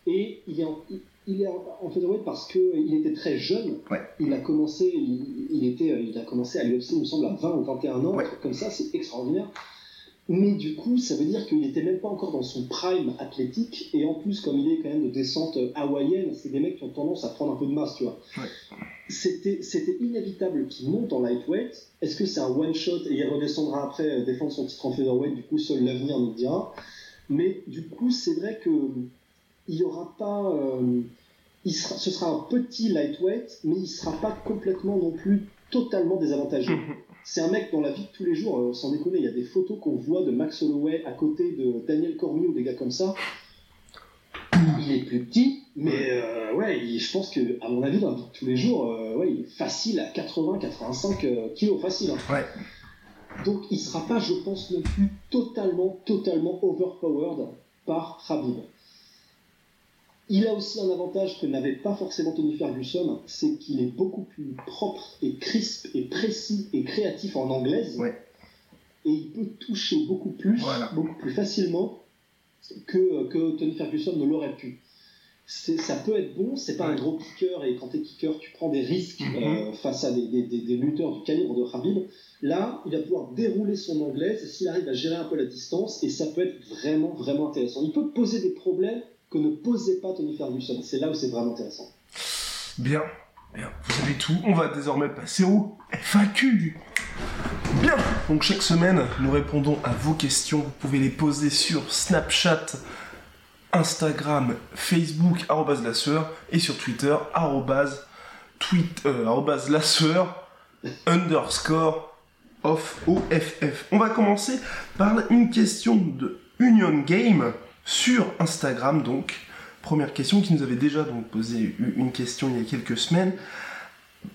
Et il est en, il- il est en, en featherweight parce qu'il était très jeune. Ouais. Il a commencé, il, il était, euh, il a commencé à l'UFC, il me semble, à 20 ou 21 ans, Ouais. un truc comme ça, c'est extraordinaire. Mais du coup, ça veut dire qu'il n'était même pas encore dans son prime athlétique. Et en plus, comme il est quand même de descente hawaïenne, c'est des mecs qui ont tendance à prendre un peu de masse, tu vois. Ouais. C'était, c'était inévitable qu'il monte en lightweight. Est-ce que c'est un one shot et il redescendra après euh, défendre son titre en featherweight Du coup, seul l'avenir nous dira. Mais du coup, c'est vrai que il y aura pas. euh, il sera, ce sera un petit lightweight, mais il sera pas complètement non plus totalement désavantagé. C'est un mec dans la vie de tous les jours, euh, sans déconner, il y a des photos qu'on voit de Max Holloway à côté de Daniel Cormier ou des gars comme ça. Il est plus petit, mais euh, ouais, il- je pense que, à mon avis, dans la vie de tous les jours, euh, ouais, il est facile à 80-85 euh, kilos, facile. hein. Ouais. Donc il sera pas, je pense, non plus totalement, totalement overpowered par Khabib. Il a aussi un avantage que n'avait pas forcément Tony Ferguson, c'est qu'il est beaucoup plus propre et crisp et précis et créatif en anglaise. Ouais. Et il peut toucher beaucoup plus, Voilà. beaucoup plus facilement que, que Tony Ferguson ne l'aurait pu. Ça peut être bon, c'est pas un gros kicker et quand t'es kicker, tu prends des risques Mhm. euh, face à des, des, des- des lutteurs du calibre de Khabib. Là, il va pouvoir dérouler son anglaise s'il arrive à gérer un peu la distance et ça peut être vraiment, vraiment intéressant. Il peut poser des problèmes que ne posait pas Tony Ferguson. C'est là où c'est vraiment intéressant. Bien, bien, vous savez tout. On va désormais passer au FAQ. Bien, donc chaque semaine, nous répondons à vos questions. Vous pouvez les poser sur Snapchat, Instagram, Facebook, arrobase la sueur, et sur Twitter, arrobase, tweet, euh, arrobase la sueur, [LAUGHS] underscore, off, OFF. On va commencer par une question de Union Game sur Instagram, donc. Première question qui nous avait déjà donc posé une question il y a quelques semaines.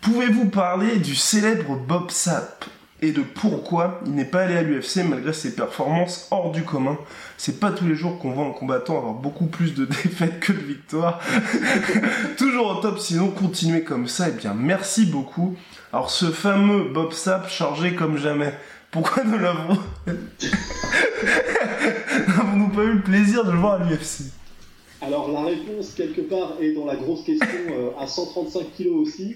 Pouvez-vous parler du célèbre Bob Sapp et de pourquoi il n'est pas allé à l'UFC malgré ses performances hors du commun? C'est pas tous les jours qu'on voit un combattant avoir beaucoup plus de [LAUGHS] défaites que de victoires. [LAUGHS] Toujours au top, sinon continuez comme ça. Et bien merci beaucoup. Alors ce fameux Bob Sapp chargé comme jamais. Pourquoi ne l'avons n'avons-nous pas eu le plaisir de le voir à l'UFC Alors la réponse quelque part est dans la grosse question euh, à 135 kilos aussi.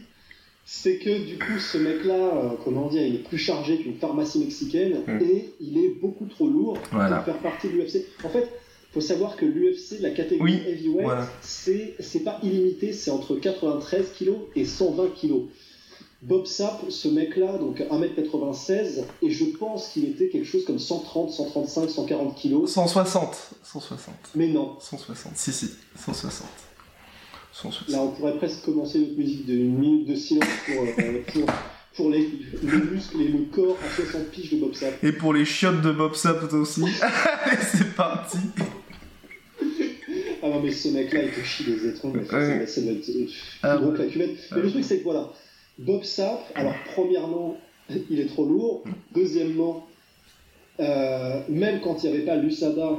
C'est que du coup ce mec-là, euh, comment dire, il est plus chargé qu'une pharmacie mexicaine Mm. et il est beaucoup trop lourd Voilà. pour faire partie de l'UFC. En fait, faut savoir que l'UFC, la catégorie Oui, heavyweight, voilà. c'est c'est pas illimité, c'est entre 93 kilos et 120 kilos. Bob Sapp, ce mec-là, donc 1m96, et je pense qu'il était quelque chose comme 130, 135, 140 kilos. 160. 160. Mais non, 160. Si, si. 160. 160. Là, on pourrait presque commencer notre musique d'une minute de silence pour, euh, pour, pour les, les muscles et le corps à 60 piges de Bob Sapp. Et pour les chiottes de Bob Sapp aussi. [LAUGHS] Allez, c'est parti. Ah non, mais ce mec-là, il te chie des étrons, mais Ouais. ça, ça doit être euh, Ah ouais. la cuvette. Mais le truc, c'est que voilà, Bob Sapp, alors premièrement, il est trop lourd. Deuxièmement, euh, même quand il n'y avait pas l'USADA,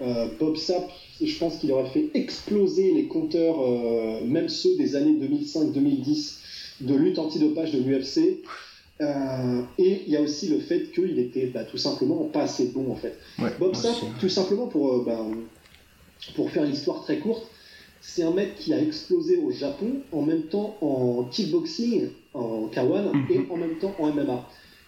euh, Bob Sapp, je pense qu'il aurait fait exploser les compteurs, euh, même ceux des années 2005-2010, de lutte antidopage de l'UFC. Euh, et il y a aussi le fait qu'il était bah, tout simplement pas assez bon en fait. Ouais, Bob. Sapp, tout simplement pour, euh, ben, pour faire l'histoire très courte, c'est un mec qui a explosé au Japon en même temps en kickboxing, en K1 Mhm. et en même temps en MMA.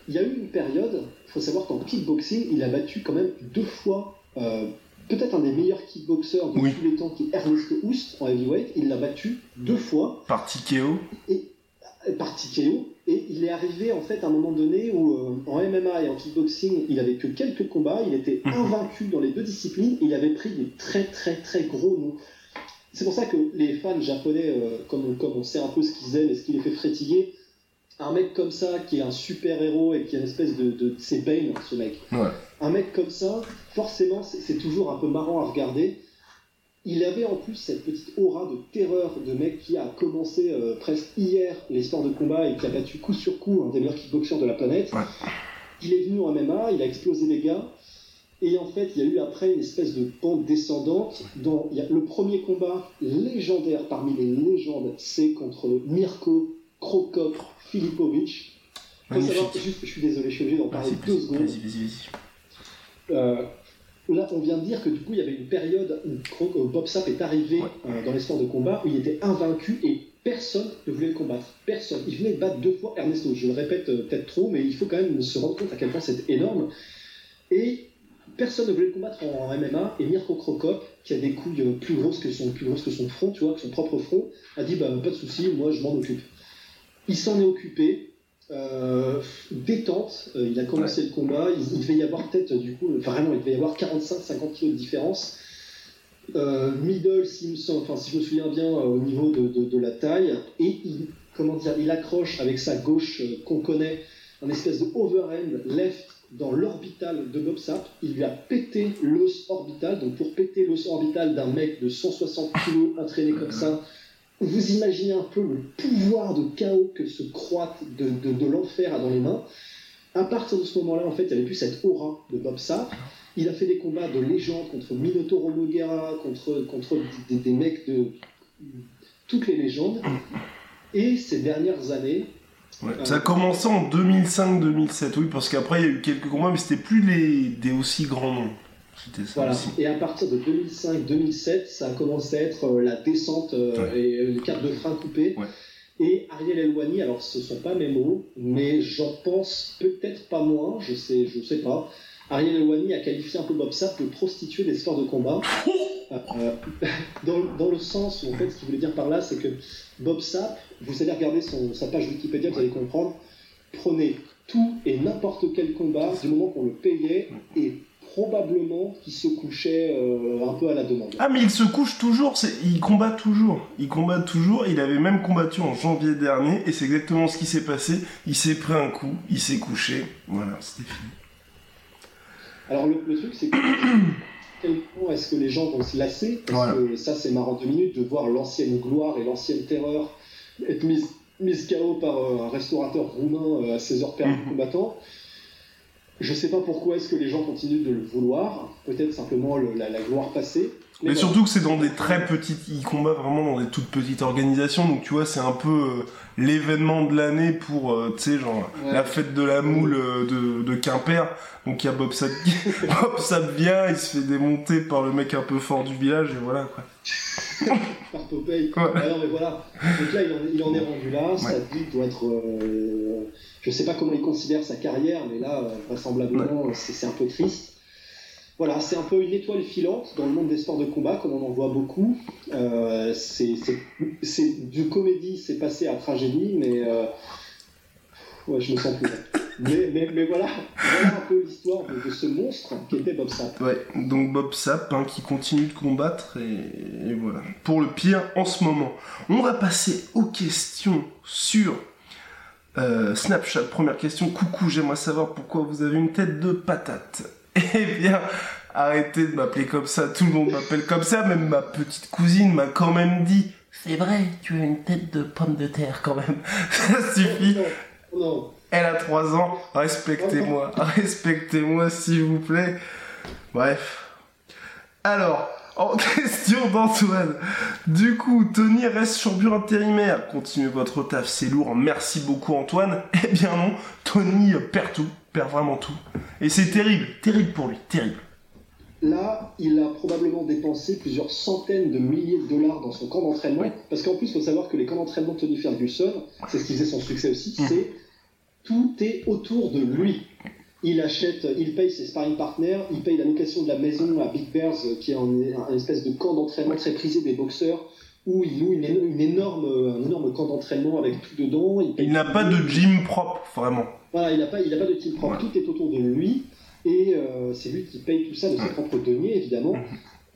Il y a eu une période, il faut savoir qu'en kickboxing, il a battu quand même deux fois, euh, peut-être un des meilleurs kickboxers de Oui. tous les temps, qui est Ernesto Houst en heavyweight. Il l'a battu deux fois Par Tikeo. et par TKO. Et il est arrivé en fait à un moment donné où euh, en MMA et en kickboxing, il avait que quelques combats, il était Mhm. invaincu dans les deux disciplines, et il avait pris des très très très gros noms. C'est pour ça que les fans japonais, euh, comme, comme on sait un peu ce qu'ils aiment et ce qui les fait frétiller, un mec comme ça qui est un super héros et qui est une espèce de, de c'est Bane ce mec. Ouais. Un mec comme ça, forcément, c'est toujours un peu marrant à regarder. Il avait en plus cette petite aura de terreur de mec qui a commencé euh, presque hier les sports de combat et qui a battu coup sur coup un des meilleurs kickboxers de la planète. Ouais. Il est venu en MMA, il a explosé les gars. Et en fait, il y a eu après une espèce de pente descendante. Dont il y a le premier combat légendaire parmi les légendes, c'est contre Mirko Krokop Filipovic. Faut Magnifique. savoir, juste, je suis désolé, je suis obligé d'en parler deux secondes. vas-y. Euh, là, on vient de dire que du coup, il y avait une période où Bob Sapp est arrivé Ouais. euh, dans les sports de combat où il était invaincu et personne ne voulait le combattre. Personne. Il venait de battre deux fois Ernesto. Je le répète euh, peut-être trop, mais il faut quand même se rendre compte à quel point c'est énorme. Et personne ne voulait le combattre en, MMA. Et Mirko Krokop, qui a des couilles euh, plus grosses que son, plus grosses que son front, tu vois, que son propre front, a dit bah, pas de souci, moi je m'en occupe. Il s'en est occupé. Euh, détente, euh, il a commencé le combat, il, il devait y avoir peut-être du coup, enfin, vraiment, il devait y avoir 45-50 kilos de différence. Euh, middle, me semble- enfin, si je me souviens bien, au niveau de, de- de la taille, et il, comment dire, il accroche avec sa gauche qu'on connaît, un espèce de overhand left dans l'orbital de Bob Sapp. Il lui a pété l'os orbital. Donc pour péter l'os orbital d'un mec de 160 kg entraîné comme ça, vous imaginez un peu le pouvoir de chaos que ce croate de, l'enfer a dans les mains. À partir de ce moment-là, en fait, il n'y avait plus cette aura de Bob Sapp. Il a fait des combats de légende contre Minotauro Noguera, contre, des mecs de toutes les légendes. Et ces dernières années, Ouais. Ça a commencé en 2005-2007, oui, parce qu'après il y a eu quelques combats, mais c'était plus les... des aussi grands noms. C'était ça Voilà. aussi. Et à partir de 2005-2007, ça a commencé à être euh, la descente euh, Ouais. et une carte de frein coupée. Ouais. Et Ariel Elwani, alors ce sont pas mes mots, mais j'en pense peut-être pas moins, je sais, je sais pas. Ariel Elwani a qualifié un peu Bob Sapp de prostituée des sports de combat. Euh, euh, [LAUGHS] dans, dans le sens où, en fait, ce qu'il voulait dire par là, c'est que Bob Sapp, vous allez regarder son, sa page Wikipédia, vous allez comprendre, prenait tout et n'importe quel combat du moment qu'on le payait et probablement qu'il se couchait euh, un peu à la demande. Ah mais il se couche toujours, il combat toujours. Il combat toujours, il avait même combattu en janvier dernier, et c'est exactement ce qui s'est passé. Il s'est pris un coup, il s'est couché, voilà, c'était fini. Alors le, le truc, c'est que quel point est-ce que les gens vont se lasser Parce Voilà. que ça, c'est marrant deux minutes de voir l'ancienne gloire et l'ancienne terreur être mise, mise KO par euh, un restaurateur roumain euh, à 16 heures perdues Mhm. combattant. Je sais pas pourquoi est-ce que les gens continuent de le vouloir. Peut-être simplement le- la, la gloire passée. Mais surtout que c'est dans des très petites, il combat vraiment dans des toutes petites organisations, donc tu vois, c'est un peu euh, l'événement de l'année pour, euh, tu sais, genre Ouais. la fête de la moule euh, de, de Quimper. Donc il y a Bob qui- [LAUGHS] Bob vient, il se fait démonter par le mec un peu fort du village et voilà quoi. [LAUGHS] par Popeye. Ouais. Ah non, mais voilà. Donc là, il en, il en est rendu là. Sa vie doit être. euh, je sais pas comment il considère sa carrière, mais là, euh, vraisemblablement, c'est un peu triste. Voilà, c'est un peu une étoile filante dans le monde des sports de combat, comme on en voit beaucoup. Euh, c'est- du comédie, c'est passé à tragédie, mais euh, ouais, je me sens plus. là. Mais, voilà, voilà un peu l'histoire de, ce monstre qui était Bob Sapp. Ouais, donc Bob Sapp hein, qui continue de combattre et, et voilà. Pour le pire en ce moment. On va passer aux questions sur euh, Snapchat. Première question, coucou, j'aimerais savoir pourquoi vous avez une tête de patate. [LAUGHS] Eh bien, arrêtez de m'appeler comme ça, tout le monde m'appelle comme ça, même ma petite cousine m'a quand même dit C'est vrai, tu as une tête de pomme de terre quand même. [LAUGHS] Ça suffit. Non. Elle a 3 ans, respectez-moi, [LAUGHS] respectez-moi s'il vous plaît. Bref. Alors, en [LAUGHS] question d'Antoine. Du coup, Tony reste champion intérimaire. Continuez votre taf, c'est lourd. Merci beaucoup Antoine. [LAUGHS] Eh bien non, Tony perd tout, perd vraiment tout. Et c'est terrible, terrible pour lui, terrible. Là, il a probablement dépensé plusieurs centaines de milliers de dollars dans son camp d'entraînement. Oui. Parce qu'en plus, il faut savoir que les camps d'entraînement de Tony Ferguson, c'est ce qui faisait son succès aussi, Mhm. c'est tout est autour de lui. Il achète, il paye ses sparring partners, il paye la location de la maison à Big Bears, euh, qui est un, espèce de camp d'entraînement très prisé des boxeurs, où il loue une, éno- une énorme, un énorme camp d'entraînement avec tout dedans. Il n'a pas de gym propre, vraiment. Voilà, il n'a pas, il a pas de team propre. Ouais. Tout est autour de lui. Et euh, c'est lui qui paye tout ça de ses propres deniers, évidemment.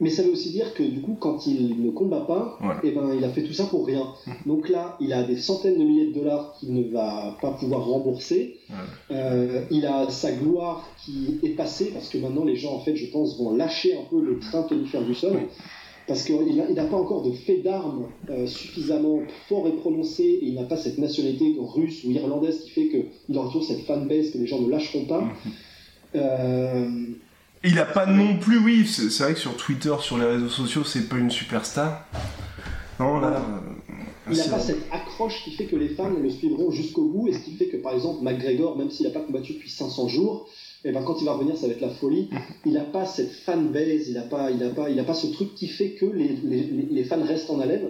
Mais ça veut aussi dire que du coup, quand il ne combat pas, Ouais. eh ben, il a fait tout ça pour rien. Donc là, il a des centaines de milliers de dollars qu'il ne va pas pouvoir rembourser. Euh, il a sa gloire qui est passée parce que maintenant, les gens, en fait, je pense, vont lâcher un peu le train Tony Ferguson. Parce qu'il n'a pas encore de fait d'armes euh, suffisamment fort et prononcé, et il n'a pas cette nationalité russe ou irlandaise qui fait qu'il aura toujours cette fanbase que les gens ne lâcheront pas. Euh, Il a pas non plus, oui, c'est vrai que sur Twitter, sur les réseaux sociaux, c'est pas une superstar. Non, là. euh, il n'a pas cette accroche qui fait que les fans le suivront jusqu'au bout, et ce qui fait que par exemple McGregor, même s'il n'a pas combattu depuis 500 jours, et ben quand il va revenir, ça va être la folie. Il n'a pas cette fanbase, il n'a pas, il a pas, il a pas ce truc qui fait que les, les, les- les fans restent en haleine.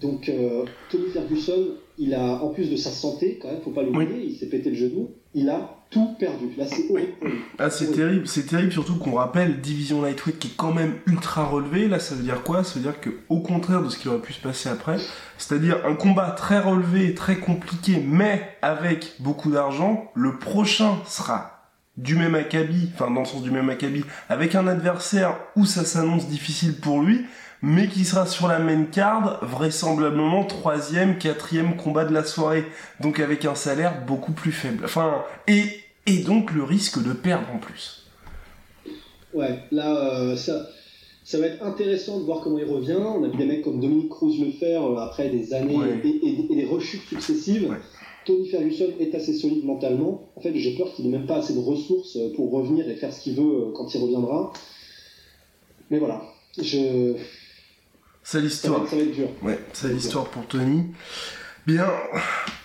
Donc euh, Tony Ferguson, il a en plus de sa santé, quand même, faut pas l'oublier, il s'est pété le genou, il a tout perdu. Là, c'est. Ah, c'est terrible, c'est terrible surtout qu'on rappelle division lightweight qui est quand même ultra relevé. Là, ça veut dire quoi? Ça veut dire que, au contraire de ce qui aurait pu se passer après, c'est-à-dire un combat très relevé, très compliqué, mais avec beaucoup d'argent, le prochain sera du même acabit, enfin dans le sens du même acabit, avec un adversaire où ça s'annonce difficile pour lui, mais qui sera sur la main card, vraisemblablement troisième, quatrième combat de la soirée, donc avec un salaire beaucoup plus faible. Enfin, et, et donc le risque de perdre en plus. Ouais, là, euh, ça, ça va être intéressant de voir comment il revient. On a vu des mecs comme Dominique Cruz le faire euh, après des années Ouais. et, et- et des rechutes successives. Ouais. Tony Ferguson est assez solide mentalement. En fait, j'ai peur qu'il n'ait même pas assez de ressources euh, pour revenir et faire ce qu'il veut euh, quand il reviendra. Mais voilà, je... C'est ça, va l'histoire. être, ça va être dur. Ouais, c'est l'histoire pour Tony. Bien,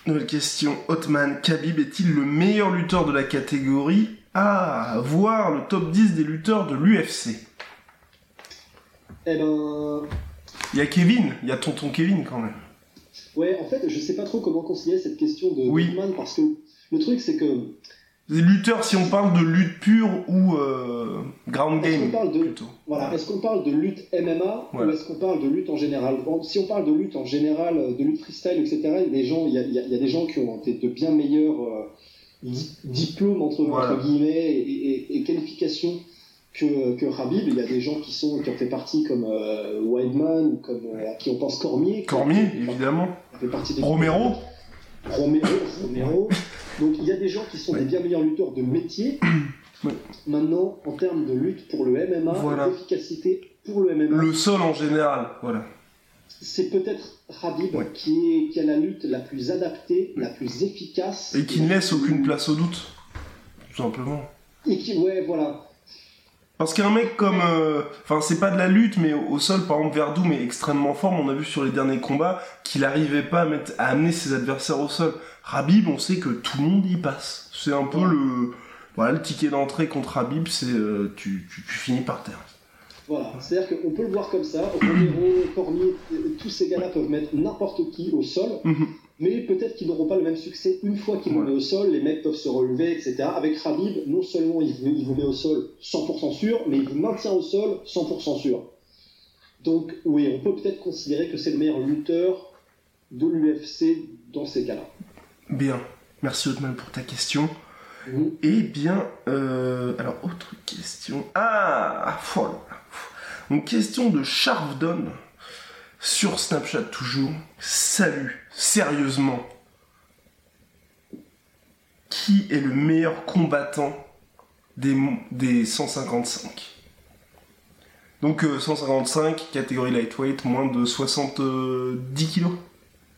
nouvelle question. Hotman, Khabib est-il le meilleur lutteur de la catégorie Ah, voir le top 10 des lutteurs de l'UFC. Eh ben, Il y a Kevin, il y a tonton Kevin quand même. Ouais, en fait, je sais pas trop comment concilier cette question de Oui. Goodman parce que le truc, c'est que Les lutteurs, si on parle de lutte pure ou euh, ground game, parle de- plutôt. Voilà, est-ce qu'on parle de lutte MMA ou est-ce qu'on parle de lutte en général? Si on parle de lutte en général, euh, de lutte freestyle, etc., il y a des gens, il y a, y des gens qui ont des- de bien meilleurs euh, di- diplômes entre, Voilà. entre guillemets et, et- et qualifications que, que Khabib. Il y a des gens qui sont qui ont fait partie comme euh, Wildman comme euh, à qui on pense Cormier. Cormier, qui- évidemment. fait partie des Romero. Romero, Romero. Donc il y a des gens qui sont des bien meilleurs lutteurs de métier. [CLEARS THROAT] Ouais. Maintenant, en termes de lutte pour le MMA, Voilà. d'efficacité pour le MMA, Le sol en général, voilà. c'est peut-être Khabib Ouais. qui, est, qui a la lutte la plus adaptée, la plus efficace. Et qui ne laisse aucune place au doute. Tout simplement. Et qui, ouais, voilà. Parce qu'un mec comme, euh, enfin c'est pas de la lutte, mais au, au sol, par exemple Verdum est extrêmement fort. On a vu sur les derniers combats qu'il n'arrivait pas à, mettre, à amener ses adversaires au sol. Rabib, on sait que tout le monde y passe. C'est un peu le, voilà, le ticket d'entrée contre Rabib, c'est euh, tu, tu, tu finis par terre. Voilà, c'est-à-dire qu'on peut le voir comme ça. Romero, Cormier, tous ces gars-là peuvent mettre n'importe qui au sol, Mhm. Mais peut-être qu'ils n'auront pas le même succès une fois qu'ils Ouais. met au sol. Les mecs peuvent se relever, etc. Avec Khabib, non seulement il vous, il vous met au sol 100% sûr, mais il vous maintient au sol 100% sûr. Donc oui, on peut peut-être considérer que c'est le meilleur lutteur de l'UFC dans ces cas-là. Bien. Merci Otman pour ta question. Eh bien, euh, alors autre question. Ah, voilà. Une question de Sharvdon sur Snapchat toujours. Salut, sérieusement. Qui est le meilleur combattant des, des 155 Donc euh, 155, catégorie lightweight, moins de 70 kilos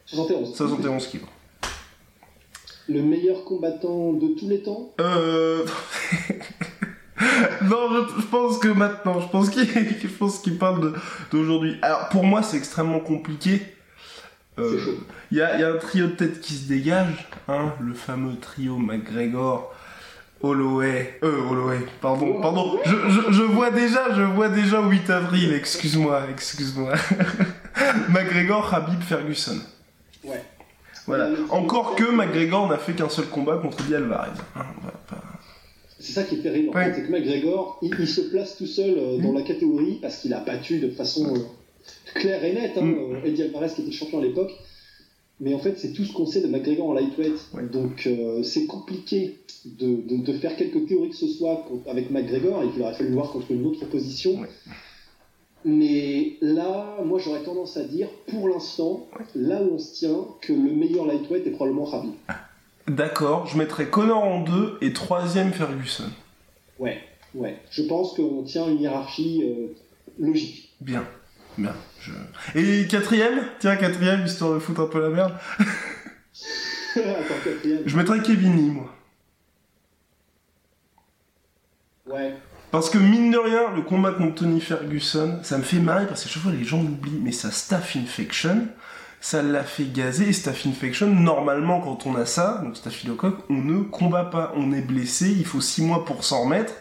71. 71 kilos. Le meilleur combattant de tous les temps? Euh... [LAUGHS] non, je, je pense que maintenant, je pense qu'il [LAUGHS] parle d'aujourd'hui. Alors pour moi, c'est extrêmement compliqué. Euh. Il y, a, il y a un trio de tête qui se dégage, hein, le fameux trio McGregor, Holloway, euh, Holloway, pardon, pardon, je, je, je vois déjà, je vois déjà au 8 avril, excuse-moi, excuse-moi. [LAUGHS] McGregor, Habib, Ferguson. Ouais. Voilà. Encore que McGregor n'a fait qu'un seul combat contre Eddie Alvarez. Hein, pas- C'est ça qui est terrible, en fait, c'est que McGregor, il, il se place tout seul euh, dans la catégorie parce qu'il a battu de façon euh, claire et nette hein, Mm. Eddie Alvarez qui était champion à l'époque. Mais en fait, c'est tout ce qu'on sait de McGregor en lightweight. Ouais. Donc, euh, c'est compliqué de, de- de faire quelques théories que ce soit avec McGregor et qu'il aurait fallu le voir contre une autre opposition. Ouais. Mais là, moi, j'aurais tendance à dire, pour l'instant, là où on se tient, que le meilleur lightweight est probablement Khabib. D'accord, je mettrais Connor en deux et troisième Ferguson. Ouais, ouais. Je pense qu'on tient une hiérarchie euh, logique. Bien, bien. Je... Et quatrième Tiens, quatrième, histoire de foutre un peu la merde. Attends, quatrième. Je mettrais Kevin Lee, moi. Ouais. Parce que mine de rien, le combat contre Tony Ferguson, ça me fait marrer parce que chaque fois les gens l'oublient, mais sa staph infection, ça l'a fait gazer. Et staph infection, normalement, quand on a ça, donc staphylocoque, on ne combat pas. On est blessé, il faut 6 mois pour s'en remettre.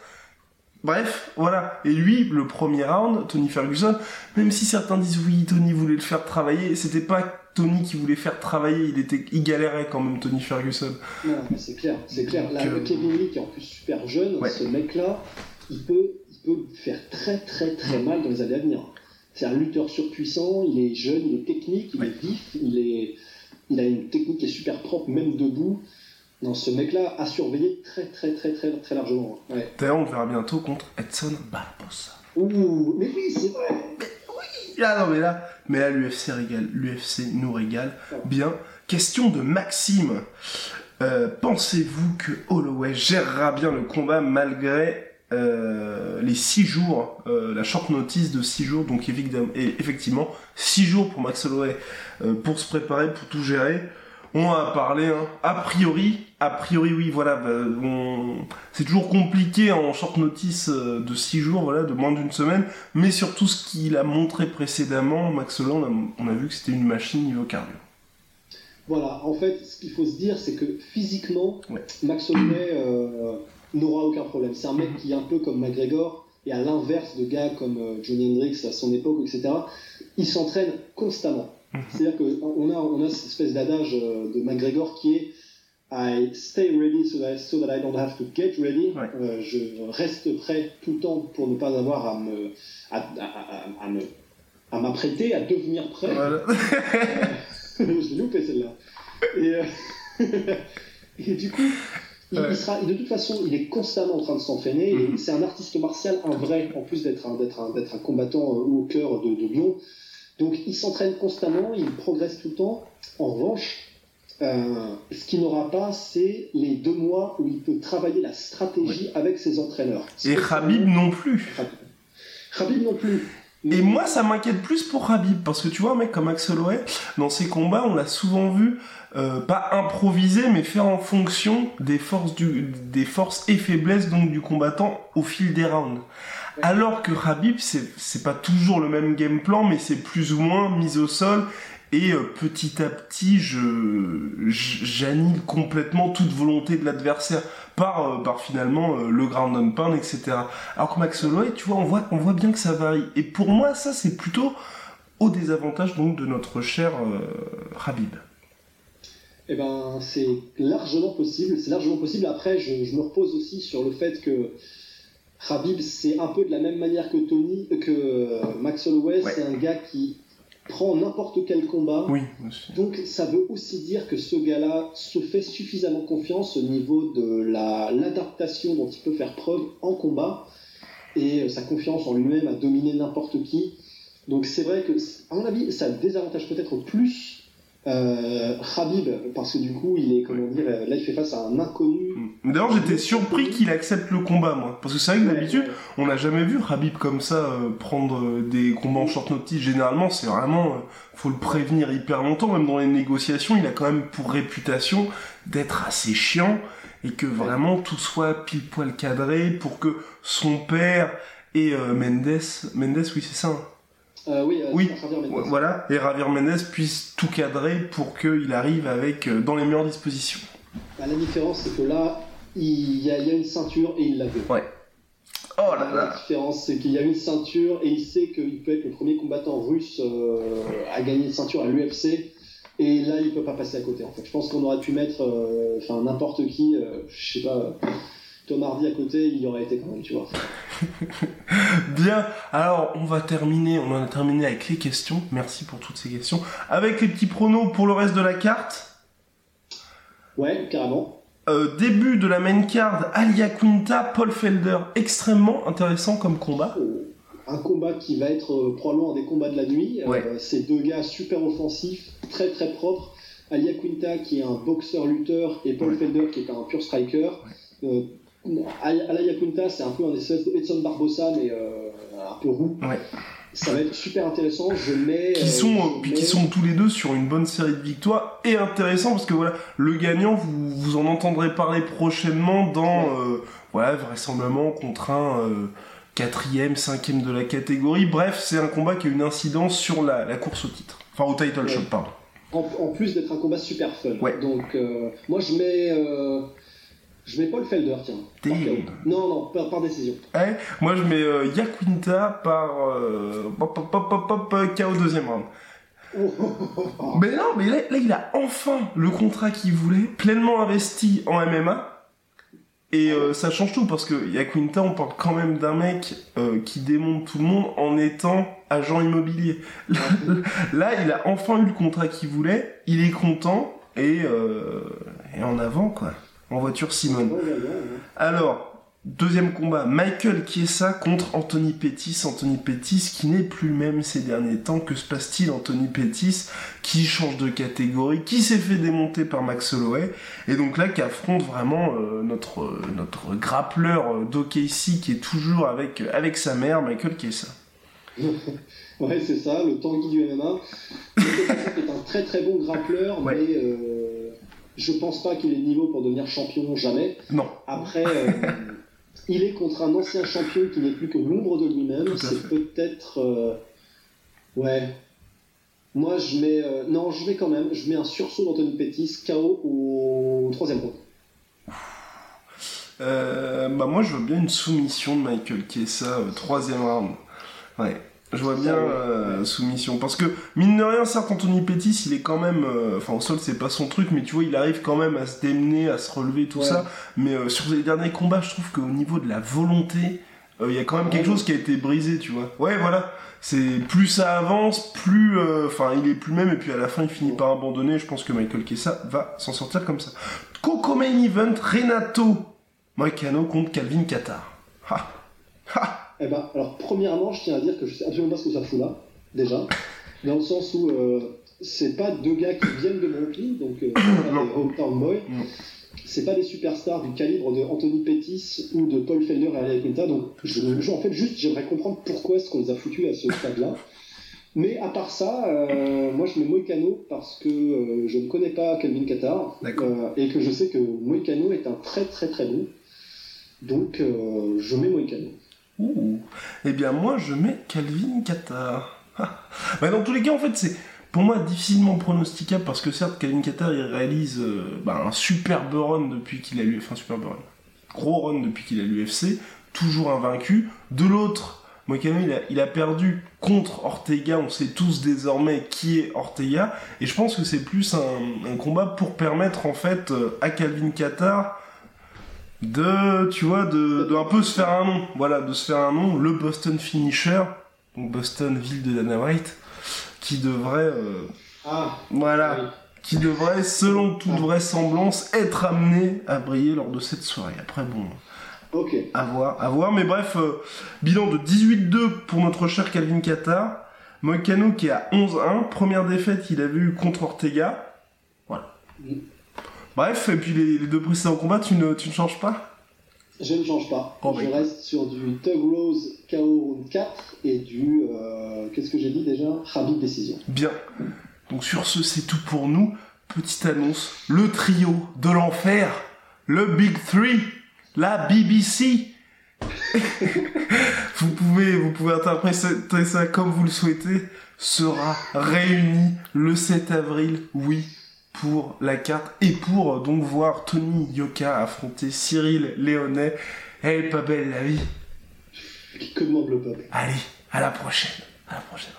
Bref, voilà. Et lui, le premier round, Tony Ferguson, même si certains disent oui, Tony voulait le faire travailler, c'était pas Tony qui voulait faire travailler, il était, il galérait quand même, Tony Ferguson. Non, mais c'est clair, c'est clair. Là, euh, Kevin Lee, qui est en plus super jeune, Ouais. ce mec-là, il peut, il peut faire très très très mal dans les années à venir. C'est un lutteur surpuissant, il est jeune, il est technique, il Ouais. est vif, il, est, il a une technique qui est super propre, même debout. Non, ce mec-là a surveillé très très très très très largement. Ouais. D'ailleurs, on le verra bientôt contre Edson Barbosa. Ouh, mais oui, c'est vrai. Ah non mais là, mais là l'UFC régale, l'UFC nous régale. Bien. Question de Maxime. Euh, Pensez-vous que Holloway gérera bien le combat malgré euh, les 6 jours, euh, la short notice de 6 jours, donc effectivement 6 jours pour Max Holloway pour se préparer, pour tout gérer? On en a parlé, hein. a priori, a priori oui, voilà, bah, on- c'est toujours compliqué en short notice euh, de 6 jours, voilà, de moins d'une semaine, mais surtout ce qu'il a montré précédemment, Max on a, vu que c'était une machine niveau cardio. Voilà, en fait, ce qu'il faut se dire, c'est que physiquement, Ouais. Max Holloway euh, n'aura aucun problème. C'est un mec qui est un peu comme McGregor, et à l'inverse de gars comme euh, Johnny Hendrix à son époque, etc., il s'entraîne constamment. C'est-à-dire qu'on a, on a cette espèce d'adage de McGregor qui est I stay ready so that, so that I don't have to get ready. Ouais. Euh, je reste prêt tout le temps pour ne pas avoir à me, à, à- à- à me, à m'apprêter, à devenir prêt. Voilà. [LAUGHS] je l'ai loupé celle-là. Et, euh, [LAUGHS] et du coup, il, Ouais. il sera, de toute façon, il est constamment en train de s'entraîner. Mhm. C'est un artiste martial, un vrai, en plus d'être un, d'être un, d'être un combattant euh, au cœur de, de lion. Donc il s'entraîne constamment, il progresse tout le temps. En revanche, euh, ce qu'il n'aura pas, c'est les deux mois où il peut travailler la stratégie avec ses entraîneurs. Et Khabib non plus. Khabib non plus. Et moi, ça m'inquiète plus pour Habib, parce que tu vois, un mec comme Max Holloway, dans ses combats, on l'a souvent vu, euh, pas improviser, mais faire en fonction des forces, du, des forces et faiblesses donc du combattant au fil des rounds. Alors que Habib, c'est c'est pas toujours le même game plan, mais c'est plus ou moins mis au sol, et euh, petit à petit, je j'annule complètement toute volonté de l'adversaire par, euh, par finalement euh, le ground and pound, etc. Alors que Max Holloway, tu vois, on voit, on voit bien que ça varie. Et pour moi, ça, c'est plutôt au désavantage donc de notre cher euh, Habib. Eh ben, c'est largement possible. C'est largement possible. Après, je, je me repose aussi sur le fait que Khabib, c'est un peu de la même manière que Tony, que Max Holloway. Ouais. C'est un gars qui prend n'importe quel combat. Oui. Donc, ça veut aussi dire que ce gars-là se fait suffisamment confiance au niveau de la- l'adaptation dont il peut faire preuve en combat et euh, sa confiance en lui-même à dominer n'importe qui. Donc, c'est vrai que, à mon avis, ça désavantage peut-être plus euh, Khabib parce que du coup, il est, comment dire, euh, là, il fait face à un inconnu. Mais D'ailleurs, j'étais surpris qu'il accepte le combat, moi. Parce que c'est vrai que d'habitude, on n'a jamais vu Habib comme ça euh, prendre euh, des combats en short notice. Généralement, c'est vraiment, euh, faut le prévenir hyper longtemps. Même dans les négociations, il a quand même pour réputation d'être assez chiant et que vraiment tout soit pile poil cadré pour que son père et Mendes, Mendes, oui c'est ça. hein Euh, oui, euh, Oui. Voilà, et Javier Mendes puisse tout cadrer pour qu'il arrive avec euh, dans les meilleures dispositions. Bah, la différence, c'est que là, il y, a, il y a une ceinture et il l'a vu. Ouais. Oh là La là. différence, c'est qu'il y a une ceinture et il sait qu'il peut être le premier combattant russe euh, à gagner une ceinture à l'UFC. Et là, il peut pas passer à côté. En fait, je pense qu'on aurait pu mettre, euh, enfin n'importe qui, je sais pas, Tom Hardy à côté, il y aurait été quand même, tu vois. [LAUGHS] Bien, alors on va terminer, on en a terminé avec les questions, merci pour toutes ces questions. Avec les petits pronos pour le reste de la carte. Ouais, carrément. Euh, début de la main card, Alia Quinta, Paul Felder, extrêmement intéressant comme combat. Euh, Un combat qui va être euh, probablement un des combats de la nuit. Euh, ces deux gars super offensifs, très très propres. Alia Quinta qui est un boxeur-lutteur et Paul Ouais. Felder qui est un pur striker. Al- Alia Quinta c'est un peu un espèce Edson Barbosa mais euh, un peu roux. Ouais. Ça va être super intéressant. Je mets. Qui euh, sont, je puis mets- qui sont tous les deux sur une bonne série de victoires et intéressant parce que voilà, le gagnant, vous, vous en entendrez parler prochainement dans, euh, voilà, vraisemblablement contre un euh, quatrième, cinquième de la catégorie. Bref, c'est un combat qui a une incidence sur la, la course au titre. Enfin, au title Ouais. shot, pardon. En, en plus d'être un combat super fun. Ouais. Donc, moi, je mets. Je mets Paul Felder, tiens. Non, non, par, par décision. Ouais, moi je mets euh, Yaquinta par euh, pop, pop, pop, pop, euh, KO deuxième round. [LAUGHS] Mais non, mais là, là, il a enfin le contrat qu'il voulait, pleinement investi en MMA. Et euh, ça change tout parce que Yaquinta, on parle quand même d'un mec euh, qui démonte tout le monde en étant agent immobilier. Là, [LAUGHS] là, il a enfin eu le contrat qu'il voulait, il est content et, euh, et en avant quoi. En voiture Simone. Alors, deuxième combat, Michael Chiesa contre Anthony Pettis. Anthony Pettis qui n'est plus le même ces derniers temps. Que se passe-t-il Anthony Pettis qui change de catégorie, qui s'est fait démonter par Max Holloway et donc là qui affronte vraiment euh, notre, euh, notre grappleur euh, d'OKC qui est toujours avec, euh, avec sa mère, Michael Chiesa. [LAUGHS] Ouais, c'est ça, le Tanguy du MMA. Michael Jackson est un très très bon grappleur, Ouais. mais je pense pas qu'il ait le niveau pour devenir champion jamais. Non, Après, euh, il est contre un ancien champion qui n'est plus que l'ombre de lui-même. C'est peut-être. euh, ouais. Moi, je mets. euh, non, je mets quand même. Je mets un sursaut d'Anthony Pettis, KO au troisième round. Euh, bah moi je veux bien une soumission de Michael euh, troisième round. Ouais, je vois bien euh, soumission. Parce que, mine de rien, certes, Anthony Pettis, il est quand même... euh, Enfin, au sol, c'est pas son truc, mais tu vois, il arrive quand même à se démener, à se relever, tout Ouais. ça. Mais euh, sur les derniers combats, je trouve qu'au niveau de la volonté, euh, il y a quand même quelque chose qui a été brisé, tu vois. Ouais, voilà. C'est plus ça avance, plus... euh, Enfin, il est plus même, et puis à la fin, il finit par abandonner. Je pense que Michael Chiesa va s'en sortir comme ça. Coco Main Event, Renato Moicano contre Calvin Qatar. Ha Ha Eh ben, alors, premièrement, je tiens à dire que je sais absolument pas ce que ça fout là, déjà. Dans le sens où euh, c'est pas deux gars qui viennent de Brooklyn, donc euh, des hometown boys. C'est pas des superstars du calibre de Anthony Pettis ou de Paul Felder et Alia Quinta. Donc, je, je- en fait, juste, j'aimerais comprendre pourquoi est-ce qu'on les a foutus à ce stade-là. Mais à part ça, euh, moi je mets Moicano parce que euh, je ne connais pas Calvin Qatar euh, et que je sais que Moicano est un très très très bon. Donc je mets Moicano. Ouh. Eh bien, moi, je mets Calvin Qatar. Bah, dans tous les cas, en fait, c'est pour moi difficilement pronosticable parce que certes, Calvin Qatar, il réalise euh, bah, un superbe run depuis qu'il a l'UFC. Enfin, superbe run. Gros run depuis qu'il a l'UFC. Toujours invaincu. De l'autre, Moicano, il a, il a perdu contre Ortega. On sait tous désormais qui est Ortega. Et je pense que c'est plus un, un combat pour permettre, en fait, euh, à Calvin Qatar de, tu vois, de, de un peu se faire un nom. Voilà, de se faire un nom. Le Boston Finisher, donc Boston, ville de Dana White, qui devrait, euh, Ah, voilà, oui. qui devrait, selon toute vraisemblance, être amené à briller lors de cette soirée. Après, bon, ok. à voir, à voir. Mais bref, euh, bilan de 18-2 pour notre cher Calvin Qatar. Moicano qui est à 11-1. Première défaite qu'il avait eu contre Ortega. Voilà. Mm. Bref, et puis les, les deux précédents combats, tu ne, tu ne changes pas Je ne change pas. Oh, je bah. reste sur du Tug Rose KO round 4 et du. euh, Qu'est-ce que j'ai dit déjà? Habib Décision. Bien. Donc sur ce, c'est tout pour nous. Petite annonce, le trio de l'enfer le Big Three, la BBC. [LAUGHS] vous pouvez, vous pouvez interpréter ça comme vous le souhaitez, sera réuni le 7 avril, oui, pour la carte et pour donc voir Tony Yoka affronter Cyril Léonet. Elle est pas belle la vie. Demande le peuple? Allez, à la prochaine. À la prochaine.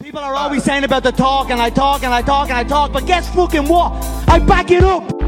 People are always saying about the talk and I talk and I talk and I talk, but guess fucking what? I back it up!